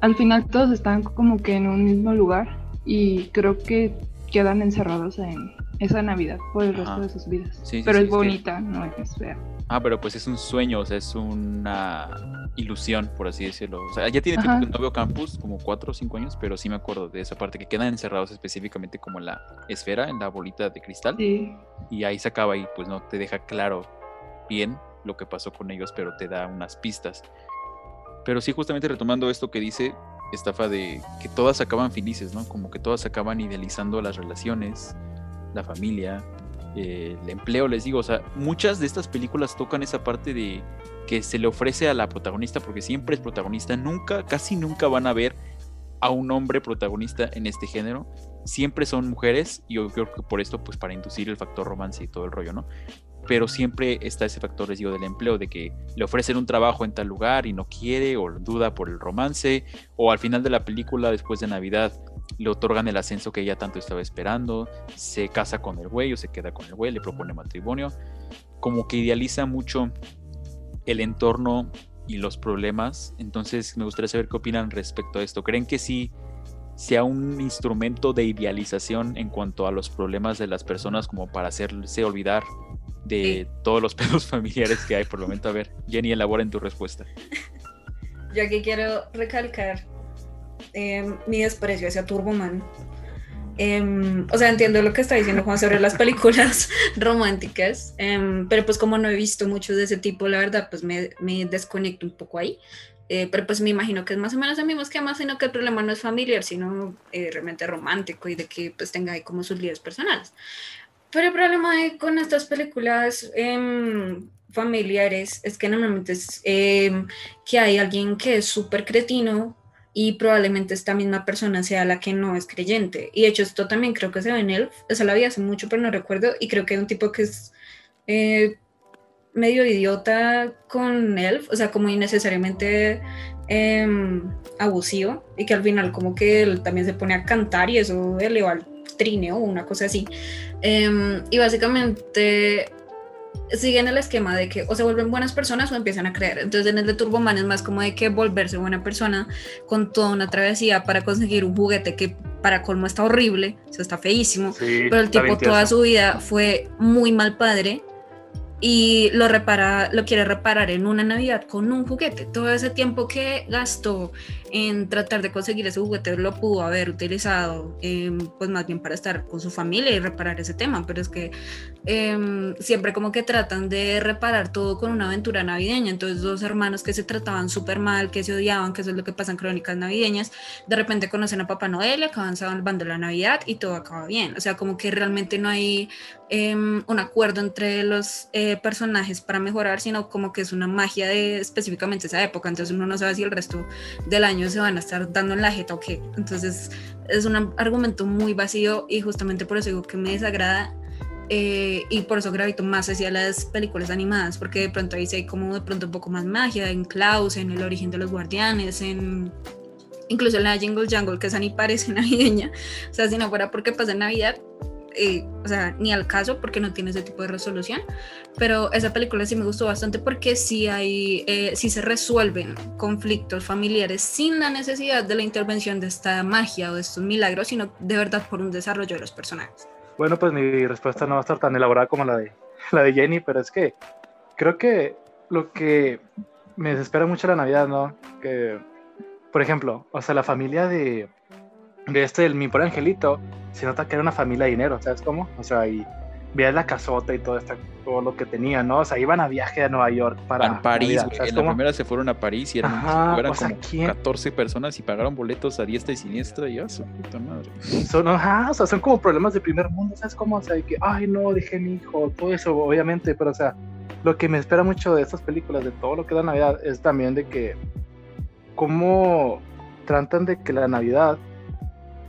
al final todos están como que en un mismo lugar y creo que quedan encerrados en esa Navidad por el resto de sus vidas. Sí, sí, pero sí, es es que- bonita, no es fea. Ah, pero pues es un sueño, o sea, es una ilusión, por así decirlo. O sea, ya tiene tiempo Ajá. que no veo Campus, como cuatro o cinco años, pero sí me acuerdo de esa parte, que quedan encerrados específicamente como en la esfera, en la bolita de cristal, Sí, y ahí se acaba y pues no te deja claro bien lo que pasó con ellos, pero te da unas pistas. Pero sí, justamente retomando esto que dice Estafa de que todas acaban felices, ¿no? Como que todas acaban idealizando las relaciones, la familia, eh, el empleo, les digo, o sea, muchas de estas películas tocan esa parte de que se le ofrece a la protagonista, porque siempre es protagonista, nunca, casi nunca van a ver a un hombre protagonista en este género, siempre son mujeres, y yo creo que por esto, pues para inducir el factor romance y todo el rollo, ¿no? Pero siempre está ese factor, les digo, del empleo, de que le ofrecen un trabajo en tal lugar y no quiere, o duda por el romance, o al final de la película, después de Navidad, le otorgan el ascenso que ella tanto estaba esperando, se casa con el güey o se queda con el güey, le propone matrimonio, como que idealiza mucho el entorno y los problemas. Entonces me gustaría saber qué opinan respecto a esto. ¿Creen que sí sea un instrumento de idealización en cuanto a los problemas de las personas como para hacerse olvidar de todos los pedos familiares que hay por el momento? A ver, Jenny, elabora en tu respuesta. Yo aquí quiero recalcar eh, mi desprecio hacia Turboman. Em, o sea, entiendo lo que está diciendo Juan sobre las películas románticas, em, pero pues como no he visto muchos de ese tipo, la verdad, pues me, me desconecto un poco ahí. Eh, pero pues me imagino que es más o menos el mismo esquema, sino que el problema no es familiar, sino eh, realmente romántico y de que pues tenga ahí como sus líderes personales. Pero el problema de- con estas películas familiares es que normalmente es que hay alguien que es súper cretino y probablemente esta misma persona sea la que no es creyente. Y de hecho esto también creo que se ve en Elf, esa la vi hace mucho pero no recuerdo y creo que hay un tipo que es eh, medio idiota con Elf, o sea como innecesariamente em, abusivo y que al final como que él también se pone a cantar y eso eleva al trineo o una cosa así. Em, y básicamente siguen el esquema de que o se vuelven buenas personas o empiezan a creer. Entonces en el de Turboman es más como de que volverse buena persona con toda una travesía para conseguir un juguete que para colmo está horrible, o está feísimo, pero el tipo toda su vida fue muy mal padre y lo repara, lo quiere reparar en una Navidad con un juguete. Todo ese tiempo que gastó en tratar de conseguir ese juguete lo pudo haber utilizado, em, pues más bien para estar con su familia y reparar ese tema, pero es que em, siempre como que tratan de reparar todo con una aventura navideña. Entonces dos hermanos que se trataban súper mal, que se odiaban, que eso es lo que pasa en crónicas navideñas, de repente conocen a Papá Noel, acaban salvando la Navidad y todo acaba bien. O sea, como que realmente no hay em, un acuerdo entre los eh, personajes para mejorar, sino como que es una magia de específicamente esa época. Entonces uno no sabe si el resto del año se van a estar dando en la jeta o qué. Entonces es un argumento muy vacío y justamente por eso digo que me desagrada eh, y por eso gravito más hacia las películas animadas, porque de pronto ahí sí hay como de pronto un poco más magia, en Klaus, en el origen de los guardianes, en incluso en la Jingle Jungle, que esa ni parece navideña, o sea, si no fuera porque pasa en Navidad, eh, o sea, ni al caso porque no tiene ese tipo de resolución, pero esa película sí me gustó bastante porque sí hay, eh, sí se resuelven conflictos familiares sin la necesidad de la intervención de esta magia o de estos milagros, sino de verdad por un desarrollo de los personajes. Bueno, pues mi respuesta no va a estar tan elaborada como la de, la de Jenny, pero es que creo que lo que me desespera mucho la Navidad, ¿no? Que, por ejemplo, o sea, la familia de, de este, el mi por angelito, se nota que era una familia de dinero, ¿sabes cómo? O sea, y veías la casota y todo, esto, todo lo que tenía, ¿no? O sea, iban a viaje a Nueva York para. A París, güey. En la primera se fueron a París y eran, eran como 14 personas y pagaron boletos a diestra y siniestra y ya, su puta madre. Son, ajá, o sea, son como problemas de primer mundo, ¿sabes cómo? O sea, que, ay, no, dejé mi hijo, todo eso, obviamente, pero o sea, lo que me espera mucho de estas películas, de todo lo que da Navidad, es también de que, cómo tratan de que la Navidad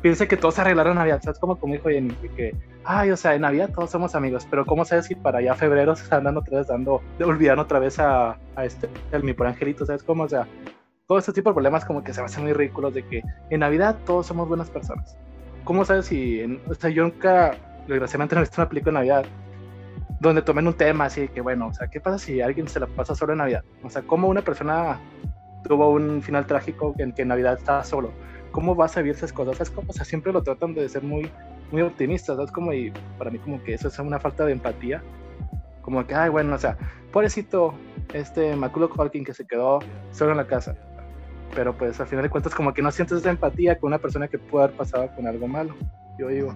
piense que todos se arreglaron en Navidad, ¿sabes? Como, como dijo Jenny, que, ay, o sea, en Navidad todos somos amigos, pero ¿cómo sabes si para allá febrero se dando otra vez, dando, olvidando otra vez a, a este, el mi por angelito, ¿sabes? Cómo, o sea, todo este tipo de problemas como que se me hacen muy ridículos de que en Navidad todos somos buenas personas. ¿Cómo sabes si, en, o sea, yo nunca, desgraciadamente no he visto una película de Navidad donde tomen un tema así que, bueno, o sea, ¿qué pasa si alguien se la pasa solo en Navidad? O sea, ¿cómo una persona tuvo un final trágico en que en Navidad estaba solo? Cómo vas a vivir esas cosas, ¿sabes? O sea, siempre lo tratan de ser muy, muy optimistas, ¿sabes? Como, y para mí como que eso es una falta de empatía, como que, ay, bueno, o sea, pobrecito, este Maculo Culkin que se quedó solo en la casa, pero pues al final de cuentas como que no sientes esa empatía con una persona que puede haber pasado con algo malo, yo digo.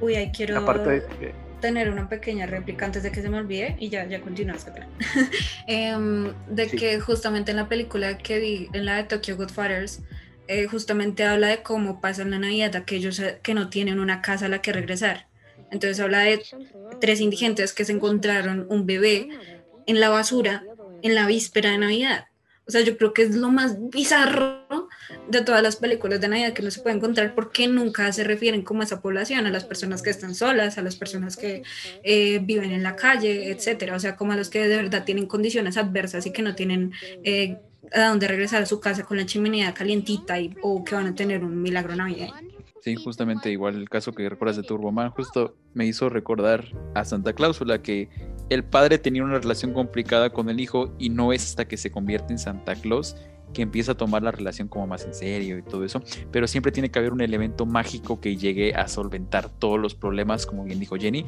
Uy, ahí quiero Aparte tener una pequeña réplica antes de que se me olvide y ya, ya continúas. eh, de que justamente en la película que vi, en la de Tokyo Godfathers, eh, justamente habla de cómo pasan la Navidad aquellos eh, que no tienen una casa a la que regresar. Entonces habla de tres indigentes que se encontraron un bebé en la basura en la víspera de Navidad. O sea, yo creo que es lo más bizarro de todas las películas de Navidad que no se puede encontrar porque nunca se refieren como a esa población, a las personas que están solas, a las personas que eh, viven en la calle, etcétera. O sea, como a los que de verdad tienen condiciones adversas y que no tienen a dónde regresar a su casa con la chimenea calientita y, o que van a tener un milagro navideño. Sí, justamente igual el caso que recuerdas de Turboman, justo me hizo recordar a Santa Cláusula que el padre tenía una relación complicada con el hijo y no es hasta que se convierte en Santa Claus que empieza a tomar la relación como más en serio y todo eso, pero siempre tiene que haber un elemento mágico que llegue a solventar todos los problemas, como bien dijo Jenny,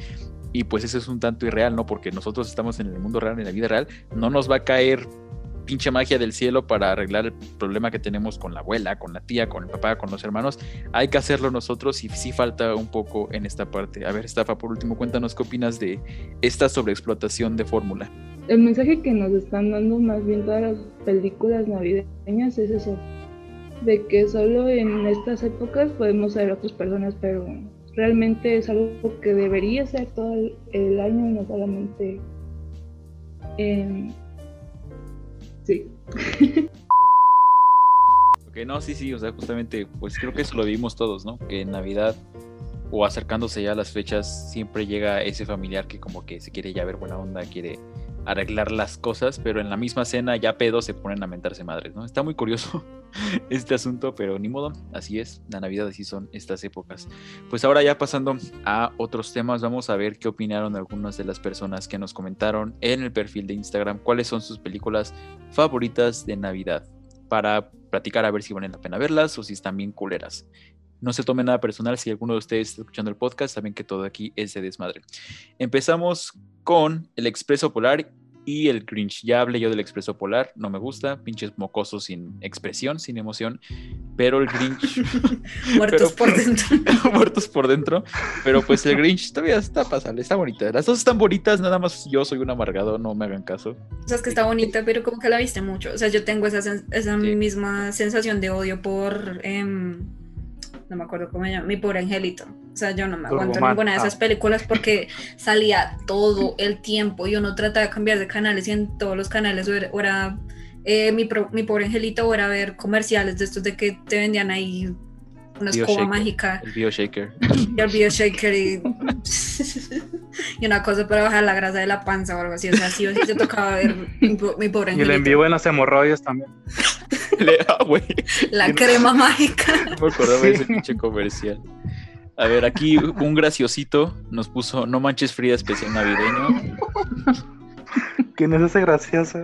y pues eso es un tanto irreal, ¿no? Porque nosotros estamos en el mundo real, en la vida real, no nos va a caer pinche magia del cielo para arreglar el problema que tenemos con la abuela, con la tía, con el papá, con los hermanos. Hay que hacerlo nosotros y sí falta un poco en esta parte. A ver, Estafa, por último, cuéntanos qué opinas de esta sobreexplotación de fórmula. El mensaje que nos están dando más bien todas las películas navideñas es eso, de que solo en estas épocas podemos ser otras personas, pero realmente es algo que debería ser todo el, año, no solamente en. Ok, no, sí, sí, o sea, justamente, pues creo que eso lo vimos todos, ¿no? Que en Navidad o acercándose ya a las fechas siempre llega ese familiar que como que se quiere ya ver buena onda, quiere arreglar las cosas, pero en la misma cena ya pedos se ponen a mentarse madres, ¿no? Está muy curioso este asunto, pero ni modo, así es, la Navidad así son estas épocas. Pues ahora ya pasando a otros temas, vamos a ver qué opinaron algunas de las personas que nos comentaron en el perfil de Instagram cuáles son sus películas favoritas de Navidad, para platicar a ver si valen la pena verlas o si están bien culeras. No se tome nada personal si alguno de ustedes está escuchando el podcast, saben que todo aquí es de desmadre. Empezamos con el Expreso Polar y el Grinch. Ya hablé yo del Expreso Polar, no me gusta, pinches mocosos sin expresión, sin emoción, pero el Grinch... Muertos por dentro. muertos por dentro, pero pues el Grinch todavía está pasable, está bonita. Las dos están bonitas, nada más yo soy un amargado, no me hagan caso. O sea, es que está bonita, pero como que la viste mucho. O sea, yo tengo esa, esa Sí. misma sensación de odio por... em, no me acuerdo cómo se llama, mi pobre angelito. O sea, yo no me aguanto Turboman, ninguna de esas ah. películas porque salía todo el tiempo y uno trataba de cambiar de canales y en todos los canales o era, eh, mi, pro- mi pobre angelito o era ver comerciales de estos de que te vendían ahí una Bio escoba Shaker. mágica El BioShaker. y el BioShaker y, y una cosa para bajar la grasa de la panza o algo así. O sea, sí o sí te tocaba ver mi, po- mi pobre Y el angelito. en las hemorroides también. ah. La crema mágica. No me acordaba de ese pinche comercial. A ver, aquí un graciosito nos puso No manches Frida especial navideño. ¿Quién es ese gracioso?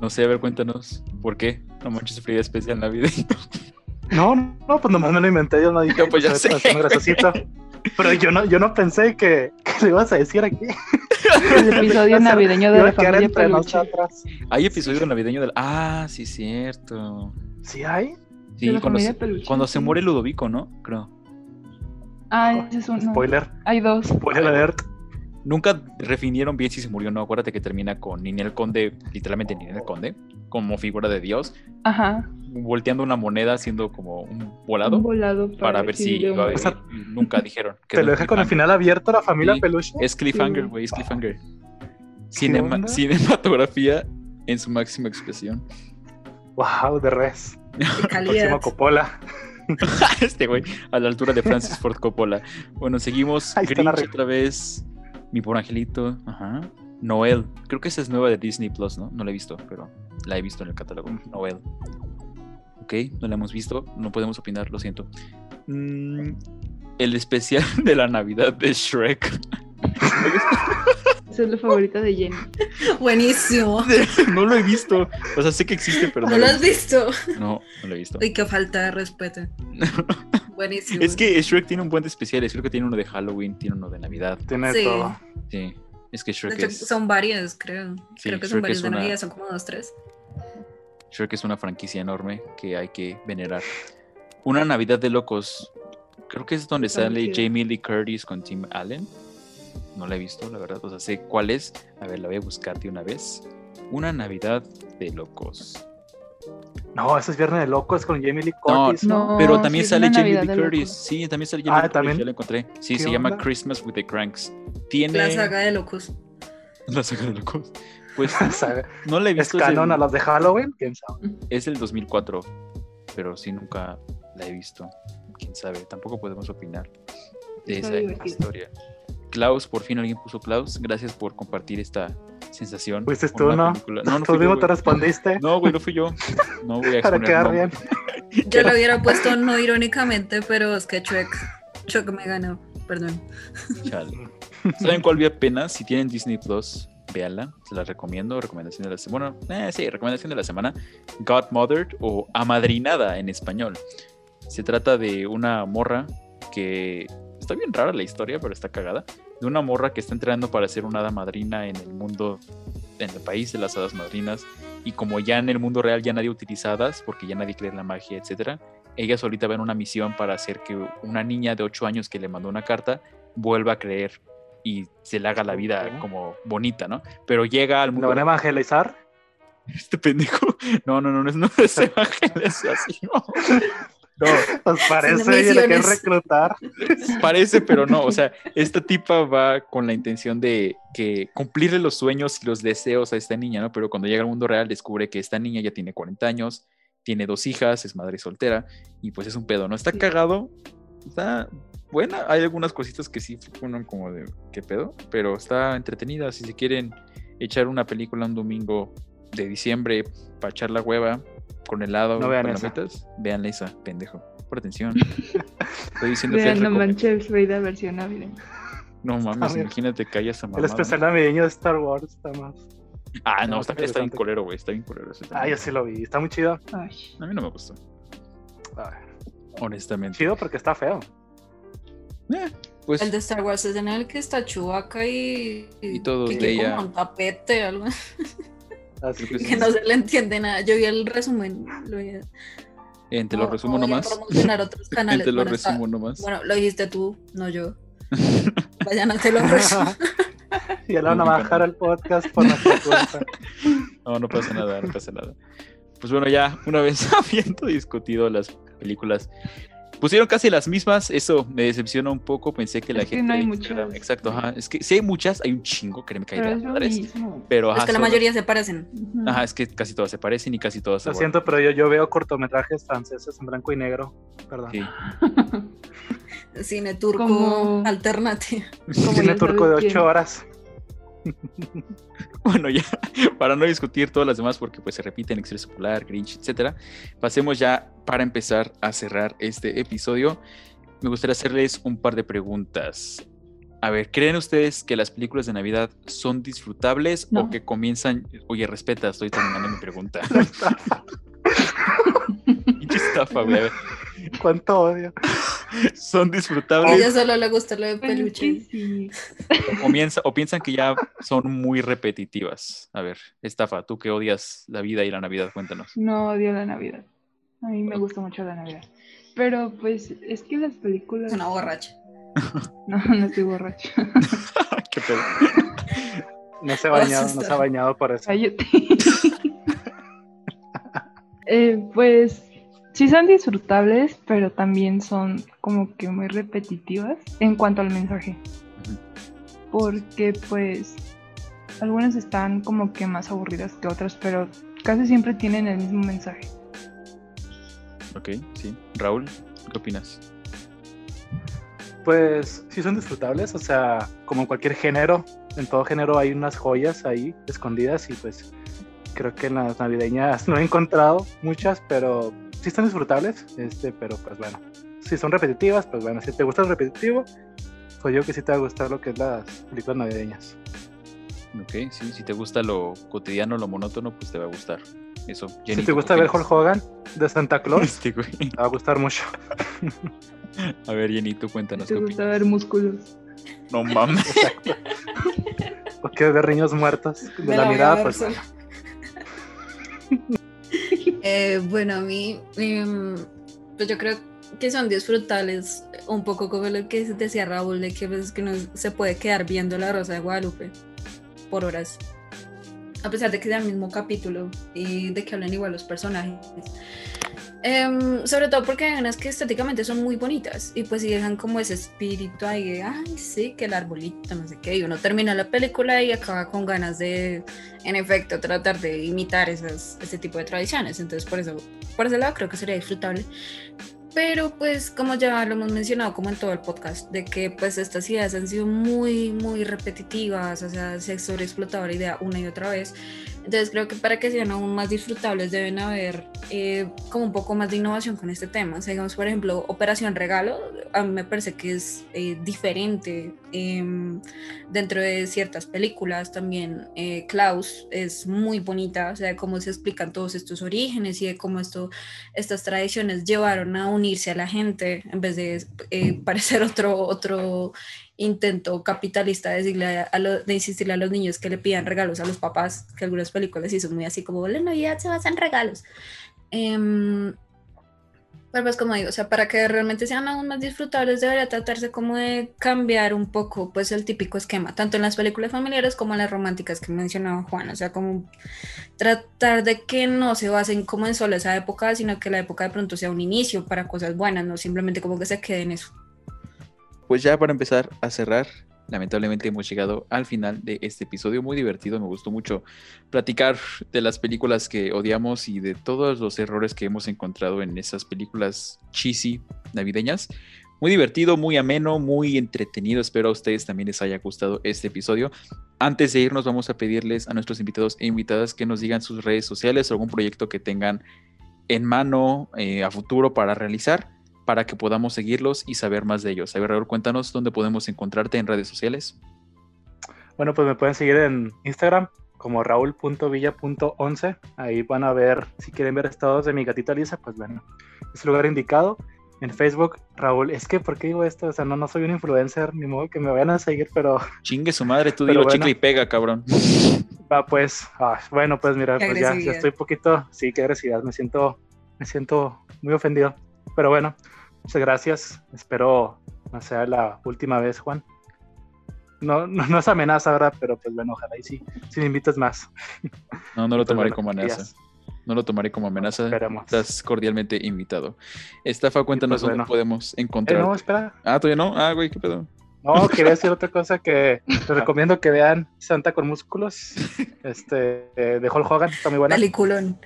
No sé, a ver, cuéntanos. ¿Por qué? No manches Frida especial navideño. No, no, pues nomás me lo inventé, yo no dije No, pues ya sé, haciendo graciosito. Pero yo no, yo no pensé que, que lo ibas a decir aquí. El episodio navideño de la familia entre nosotras. Hay episodio navideño del. Ah, sí, cierto. ¿Sí hay? Sí, cuando, se, Peluche, cuando se sí. muere Ludovico, ¿no? Creo. Ah, ese es uno. Spoiler. Hay dos. Spoiler alert. Nunca refinieron bien si se murió o no. Acuérdate que termina con Ninel Conde, literalmente Ninel Conde, como figura de Dios, Ajá. Volteando una moneda haciendo como un volado Un volado para ver si de iba a un- O sea, y nunca dijeron. que Te lo deja con el final abierto la familia Sí. peluche. Es cliffhanger, Sí. güey, es cliffhanger. Cinema- cinematografía en su máxima expresión. Wow, de res. Próximo Coppola. este güey, a la altura de Francis Ford Coppola. Bueno, seguimos. Grinch otra vez. Mi por angelito. Ajá. Noel. Creo que esa es nueva de Disney Plus, ¿no? No la he visto, pero la he visto en el catálogo. Noel. Ok, no la hemos visto. No podemos opinar, lo siento. Mm, el especial de la Navidad de Shrek. Esa es la favorita de Jenny. Buenísimo. no lo he visto. O sea, sé que existe, pero no, ¿No lo lo has visto. No, no lo he visto. Uy, qué falta de respeto. Buenísimo. Es que Shrek tiene un buen de especiales. Creo que tiene uno de Halloween, tiene uno de Navidad. Tiene Sí. todo. Sí, es que De Shrek hecho, es, son varios, creo. Sí, creo que Shrek son varios de una- Navidad, son como dos, tres. Shrek es una franquicia enorme que hay que venerar. Una Navidad de locos. Creo que es donde sale. Jamie Lee Curtis con Tim Allen. No la he visto, la verdad. O sea, sé cuál es. A ver, la voy a buscar de una vez. Una Navidad de locos. No, ese es Viernes de Locos con Jamie Lee Curtis. ¿no? No, Pero también sale Jamie Navidad Lee Curtis. locos. Sí, también sale Jamie Ah, Lee Curtis. ¿también? Ya la encontré. Sí, ¿Qué se llama? Christmas with the Cranks. Tiene La saga de locos. la saga de locos. Pues O sea, no la he ¿Es visto. canon del- a las de Halloween? ¿Quién sabe? Es del 2004, pero sí nunca la he visto. Quién sabe, tampoco podemos opinar de Está esa divertido. historia. Klaus, por fin alguien puso Klaus. Gracias por compartir esta sensación. ¿Fuiste con tú, no? película. No, no Tú mismo te respondiste No, güey, no fui yo. No voy a para quedar bien. Yo lo hubiera puesto no irónicamente, pero es que Shrek, Shrek me ganó. Perdón. Chale. ¿Saben cuál vi apenas? Si tienen Disney Plus, véanla. Se la recomiendo. Recomendación de la semana. Bueno, eh, sí, recomendación de la semana. Godmothered o Amadrinada en español. Se trata de una morra que. Está bien rara la historia, pero está cagada. De una morra que está entrenando para ser una hada madrina en el mundo, en el país de las hadas madrinas. Y como ya en el mundo real ya nadie utiliza hadas, porque ya nadie cree en la magia, etcétera, ella solita va en una misión para hacer que una niña de 8 años que le mandó una carta vuelva a creer y se le haga la vida como bonita, ¿no? Pero llega al ¿Lo mundo. van a evangelizar? Este pendejo. No, no, no, no es, no es evangelización. No, Pues parece y le quieren misiones. reclutar. parece, pero no. O sea, esta tipa va con la intención de que cumplirle los sueños y los deseos a esta niña, ¿no? Pero cuando llega al mundo real descubre que esta niña ya tiene 40 años, tiene dos hijas, es madre soltera y pues es un pedo, ¿no? Está Sí. cagado, está buena. Hay algunas cositas que sí fueron como de qué pedo, pero está entretenida. Si se quieren echar una película un domingo de diciembre para echar la hueva con helado, No vean palomitas, vean esa, pendejo. Por atención. Estoy diciendo que Vean, no manches, versión navideña. No mames, imagínate que haya esa El mamada. especial navideño de Star Wars está más. Ah, no, está, está está bien colero, güey. Está bien colero ese Ah, yo sí lo vi. Está muy chido. Ay, A mí no me gustó, honestamente. chido porque está feo. Eh, pues El de Star Wars es en el que está Chewbacca y. Y todos que de ella. como un tapete, algo Así Creo que que no se le entiende nada. Yo vi el resumen. Lo vi. eh, te lo No- resumo no voy a nomás. otros canales. te lo Bueno, está- resumo nomás. Bueno, lo dijiste tú, no yo. Vayan a te lo resumo. y ya van a bajar al podcast por nuestra culpa. No, no pasa nada, no pasa nada. Pues bueno, ya una vez habiendo discutido las películas, pusieron casi las mismas. Eso me decepciona un poco. Pensé que la Es que gente. no hay muchas. Exacto, ajá. Es que si hay muchas, hay un chingo que me cae pero madres. Pero ajá, es que la solo- mayoría se parecen. Ajá, es que casi todas se parecen y casi todas se Lo siento, pero yo, yo veo cortometrajes franceses en blanco y negro. Perdón. Sí. Cine turco Como- alternativo. Cine turco de sabes 8 quién. horas. Bueno, ya, para no discutir todas las demás, porque pues se repiten Expreso Polar, Grinch, etcétera, pasemos ya para empezar a cerrar este episodio. Me gustaría hacerles un par de preguntas. A ver, ¿creen ustedes que las películas de Navidad son disfrutables o No. que comienzan... Oye, respeta, estoy terminando mi pregunta. Estafa, güey. Cuánto odio. ¿Son A disfrutables ella solo le gusta lo de peluche. o, piensan que ya son muy repetitivas? A ver, estafa, tú que odias la vida y la Navidad, cuéntanos. No odio la Navidad. A mí me gusta mucho la Navidad. Pero pues es que las películas. Es una borracha. No, no estoy borracha. ¿Qué pedo? No se ha a bañado, no se ha bañado por eso. Cállate. Eh, pues sí son disfrutables, pero también son como que muy repetitivas en cuanto al mensaje. Porque pues algunas están como que más aburridas que otras, pero casi siempre tienen el mismo mensaje. Ok, sí. Raúl, ¿qué opinas? Pues sí son disfrutables, o sea, como en cualquier género, en todo género hay unas joyas ahí escondidas y pues creo que en las navideñas no he encontrado muchas, pero sí están disfrutables, este, pero pues bueno, si son repetitivas, pues bueno, si te gusta lo repetitivo, pues yo que sí te va a gustar lo que es las películas navideñas. Ok, sí. Si te gusta lo cotidiano, lo monótono, pues te va a gustar. Eso. Jenny, si te ¿tú gusta qué ver? Hulk Hogan de Santa Claus, Este te va a gustar mucho. A ver, Jenny, tú cuéntanos ¿Te qué gusta opinas. ver músculos? No mames. Exacto. o quieres ver niños muertos de Me la mirada, pues bueno. Eh, bueno, a mí, em, pues yo creo que son disfrutables, un poco como lo que decía Raúl, de que, pues, que no se puede quedar viendo La Rosa de Guadalupe por horas, a pesar de que sea el mismo capítulo y de que hablan igual los personajes. Em, sobre todo porque hay unas que estéticamente son muy bonitas y pues sí dejan como ese espíritu ahí de, ay, sí, que el arbolito, no sé qué, y uno termina la película y acaba con ganas de, en efecto, tratar de imitar esas, ese tipo de tradiciones. Entonces, por eso, por ese lado creo que sería disfrutable. Pero pues como ya lo hemos mencionado como en todo el podcast, de que pues estas ideas han sido muy, muy repetitivas, o sea, se sobreexplotaba la idea una y otra vez. Entonces creo que para que sean aún más disfrutables deben haber eh, como un poco más de innovación con este tema. O sea, digamos, por ejemplo, Operación Regalo, a mí me parece que es eh, diferente em, dentro de ciertas películas. También eh, Klaus es muy bonita, o sea, de cómo se explican todos estos orígenes y de cómo esto, estas tradiciones llevaron a unirse a la gente en vez de eh, parecer otro, otro intento capitalista de, decirle a, lo- de insistirle a los niños que le pidan regalos a los papás, que algunas películas son muy así como la Navidad se basa en regalos. Em, pero pues como digo, o sea, para que realmente sean aún más disfrutables debería tratarse como de cambiar un poco pues el típico esquema, tanto en las películas familiares como en las románticas que mencionaba Juan, o sea, como tratar de que no se basen como en solo esa época, sino que la época de pronto sea un inicio para cosas buenas, no simplemente como que se quede en eso. Pues ya para empezar a cerrar, lamentablemente hemos llegado al final de este episodio muy divertido. Me gustó mucho platicar de las películas que odiamos y de todos los errores que hemos encontrado en esas películas cheesy navideñas. muy divertido, muy ameno, muy entretenido. Espero a ustedes también les haya gustado este episodio. Antes de irnos, vamos a pedirles a nuestros invitados e invitadas que nos digan sus redes sociales o algún proyecto que tengan en mano eh, a futuro para realizar, para que podamos seguirlos y saber más de ellos. A ver, Raúl, cuéntanos dónde podemos encontrarte en redes sociales. Bueno, pues me pueden seguir en Instagram como raúl.villa.11. Ahí van a ver, si quieren ver estados de mi gatita Lisa, pues bueno, es el lugar indicado. En Facebook, Raúl, es que, ¿por qué digo esto? O sea, no, no soy un influencer, ni modo que me vayan a seguir, pero... Chingue su madre, tú dilo bueno. chicle y pega, cabrón. Va, pues, ah, bueno, pues mira, Qué pues ya, ya estoy poquito, sí, qué agresividad, me siento, me siento muy ofendido. Pero bueno, muchas gracias. Espero no sea la última vez, Juan. No, no, no es amenaza, ¿verdad? Pero pues bueno, ojalá y sí, si me invitas más. No, no lo Pues, tomaré bueno, como amenaza. días. No lo tomaré como amenaza. Esperemos. Estás cordialmente invitado. Estafa, cuéntanos pues, dónde bueno. podemos Eh, encontrar. no, espera. Ah, todavía no. Ah, güey, qué pedo. No, quería decir otra cosa que les recomiendo que vean Santa con músculos. Este, eh, de Hulk Hogan, está muy buena. Peliculón.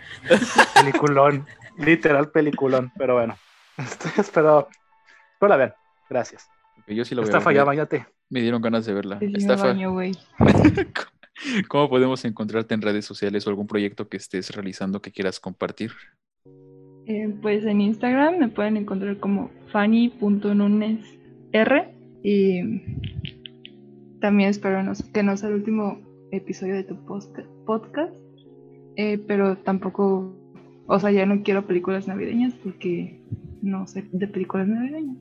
Peliculón, literal peliculón, pero bueno. Este, espero, espero la vean. Gracias. Yo sí lo voy a Estafa, ver. ya Me- bañate. Me dieron ganas de verla. Estafa, baño, güey. ¿cómo podemos encontrarte en redes sociales o algún proyecto que estés realizando que quieras compartir? Eh, pues en Instagram me pueden encontrar como fanny.nunesr y también espero no- que no sea el último episodio de tu podcast, eh, pero tampoco, o sea, ya no quiero películas navideñas porque no sé de películas navideñas.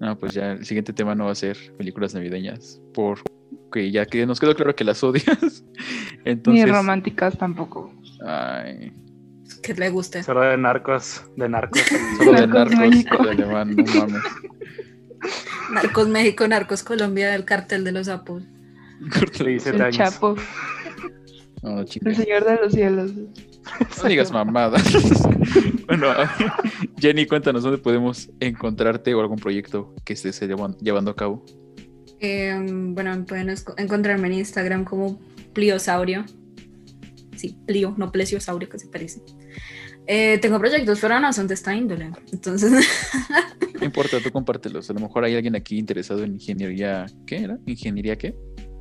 No, pues ya el siguiente tema no va a ser películas navideñas. Porque ya que nos quedó claro que las odias. Entonces. Ni románticas tampoco. Ay, Que le guste. Solo de narcos, de narcos. solo de Narcos narcos México. de alemán, no mames. Narcos México, Narcos Colombia, el cartel de los sapos. El años. Chapo, No, el. Señor de los Cielos. No digas mamadas. bueno, Jenny, cuéntanos dónde podemos encontrarte o algún proyecto que estés llevan- llevando a cabo. Eh, bueno, pueden encontrarme en Instagram como Pliosaurio. Sí, Plio, no Plesiosaurio, que se parece. Eh, tengo proyectos, pero no son de esta índole. Entonces, No importa, tú compártelos. A lo mejor hay alguien aquí interesado en ingeniería. ¿Qué era? ¿Ingeniería qué?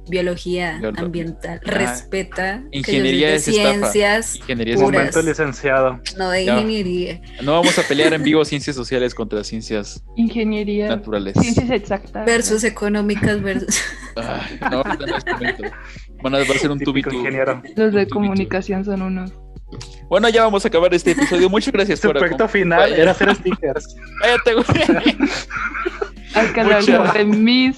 Biología Biolo- ambiental, Ah, respeta. que ingeniería de ciencias, Ingeniería es Puras. Momento licenciado. no de Ya. ingeniería. No vamos a pelear en vivo ciencias sociales contra ciencias Ingeniería, naturales. ciencias exactas. Versus económicas versus. Ay, no. Van a ser un tubito. ingeniero. Los de comunicación son unos. Bueno, ya vamos a acabar este episodio. Muchas gracias Su por proyecto final Vaya, era hacer stickers. cállate, güey. Hablar Mucha- sobre mis.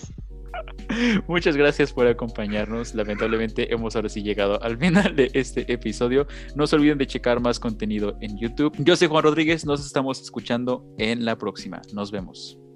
Muchas gracias por acompañarnos. Lamentablemente hemos ahora sí llegado al final de este episodio. No se olviden de checar más contenido en YouTube. Yo soy Juan Rodríguez. Nos estamos escuchando en la próxima. Nos vemos.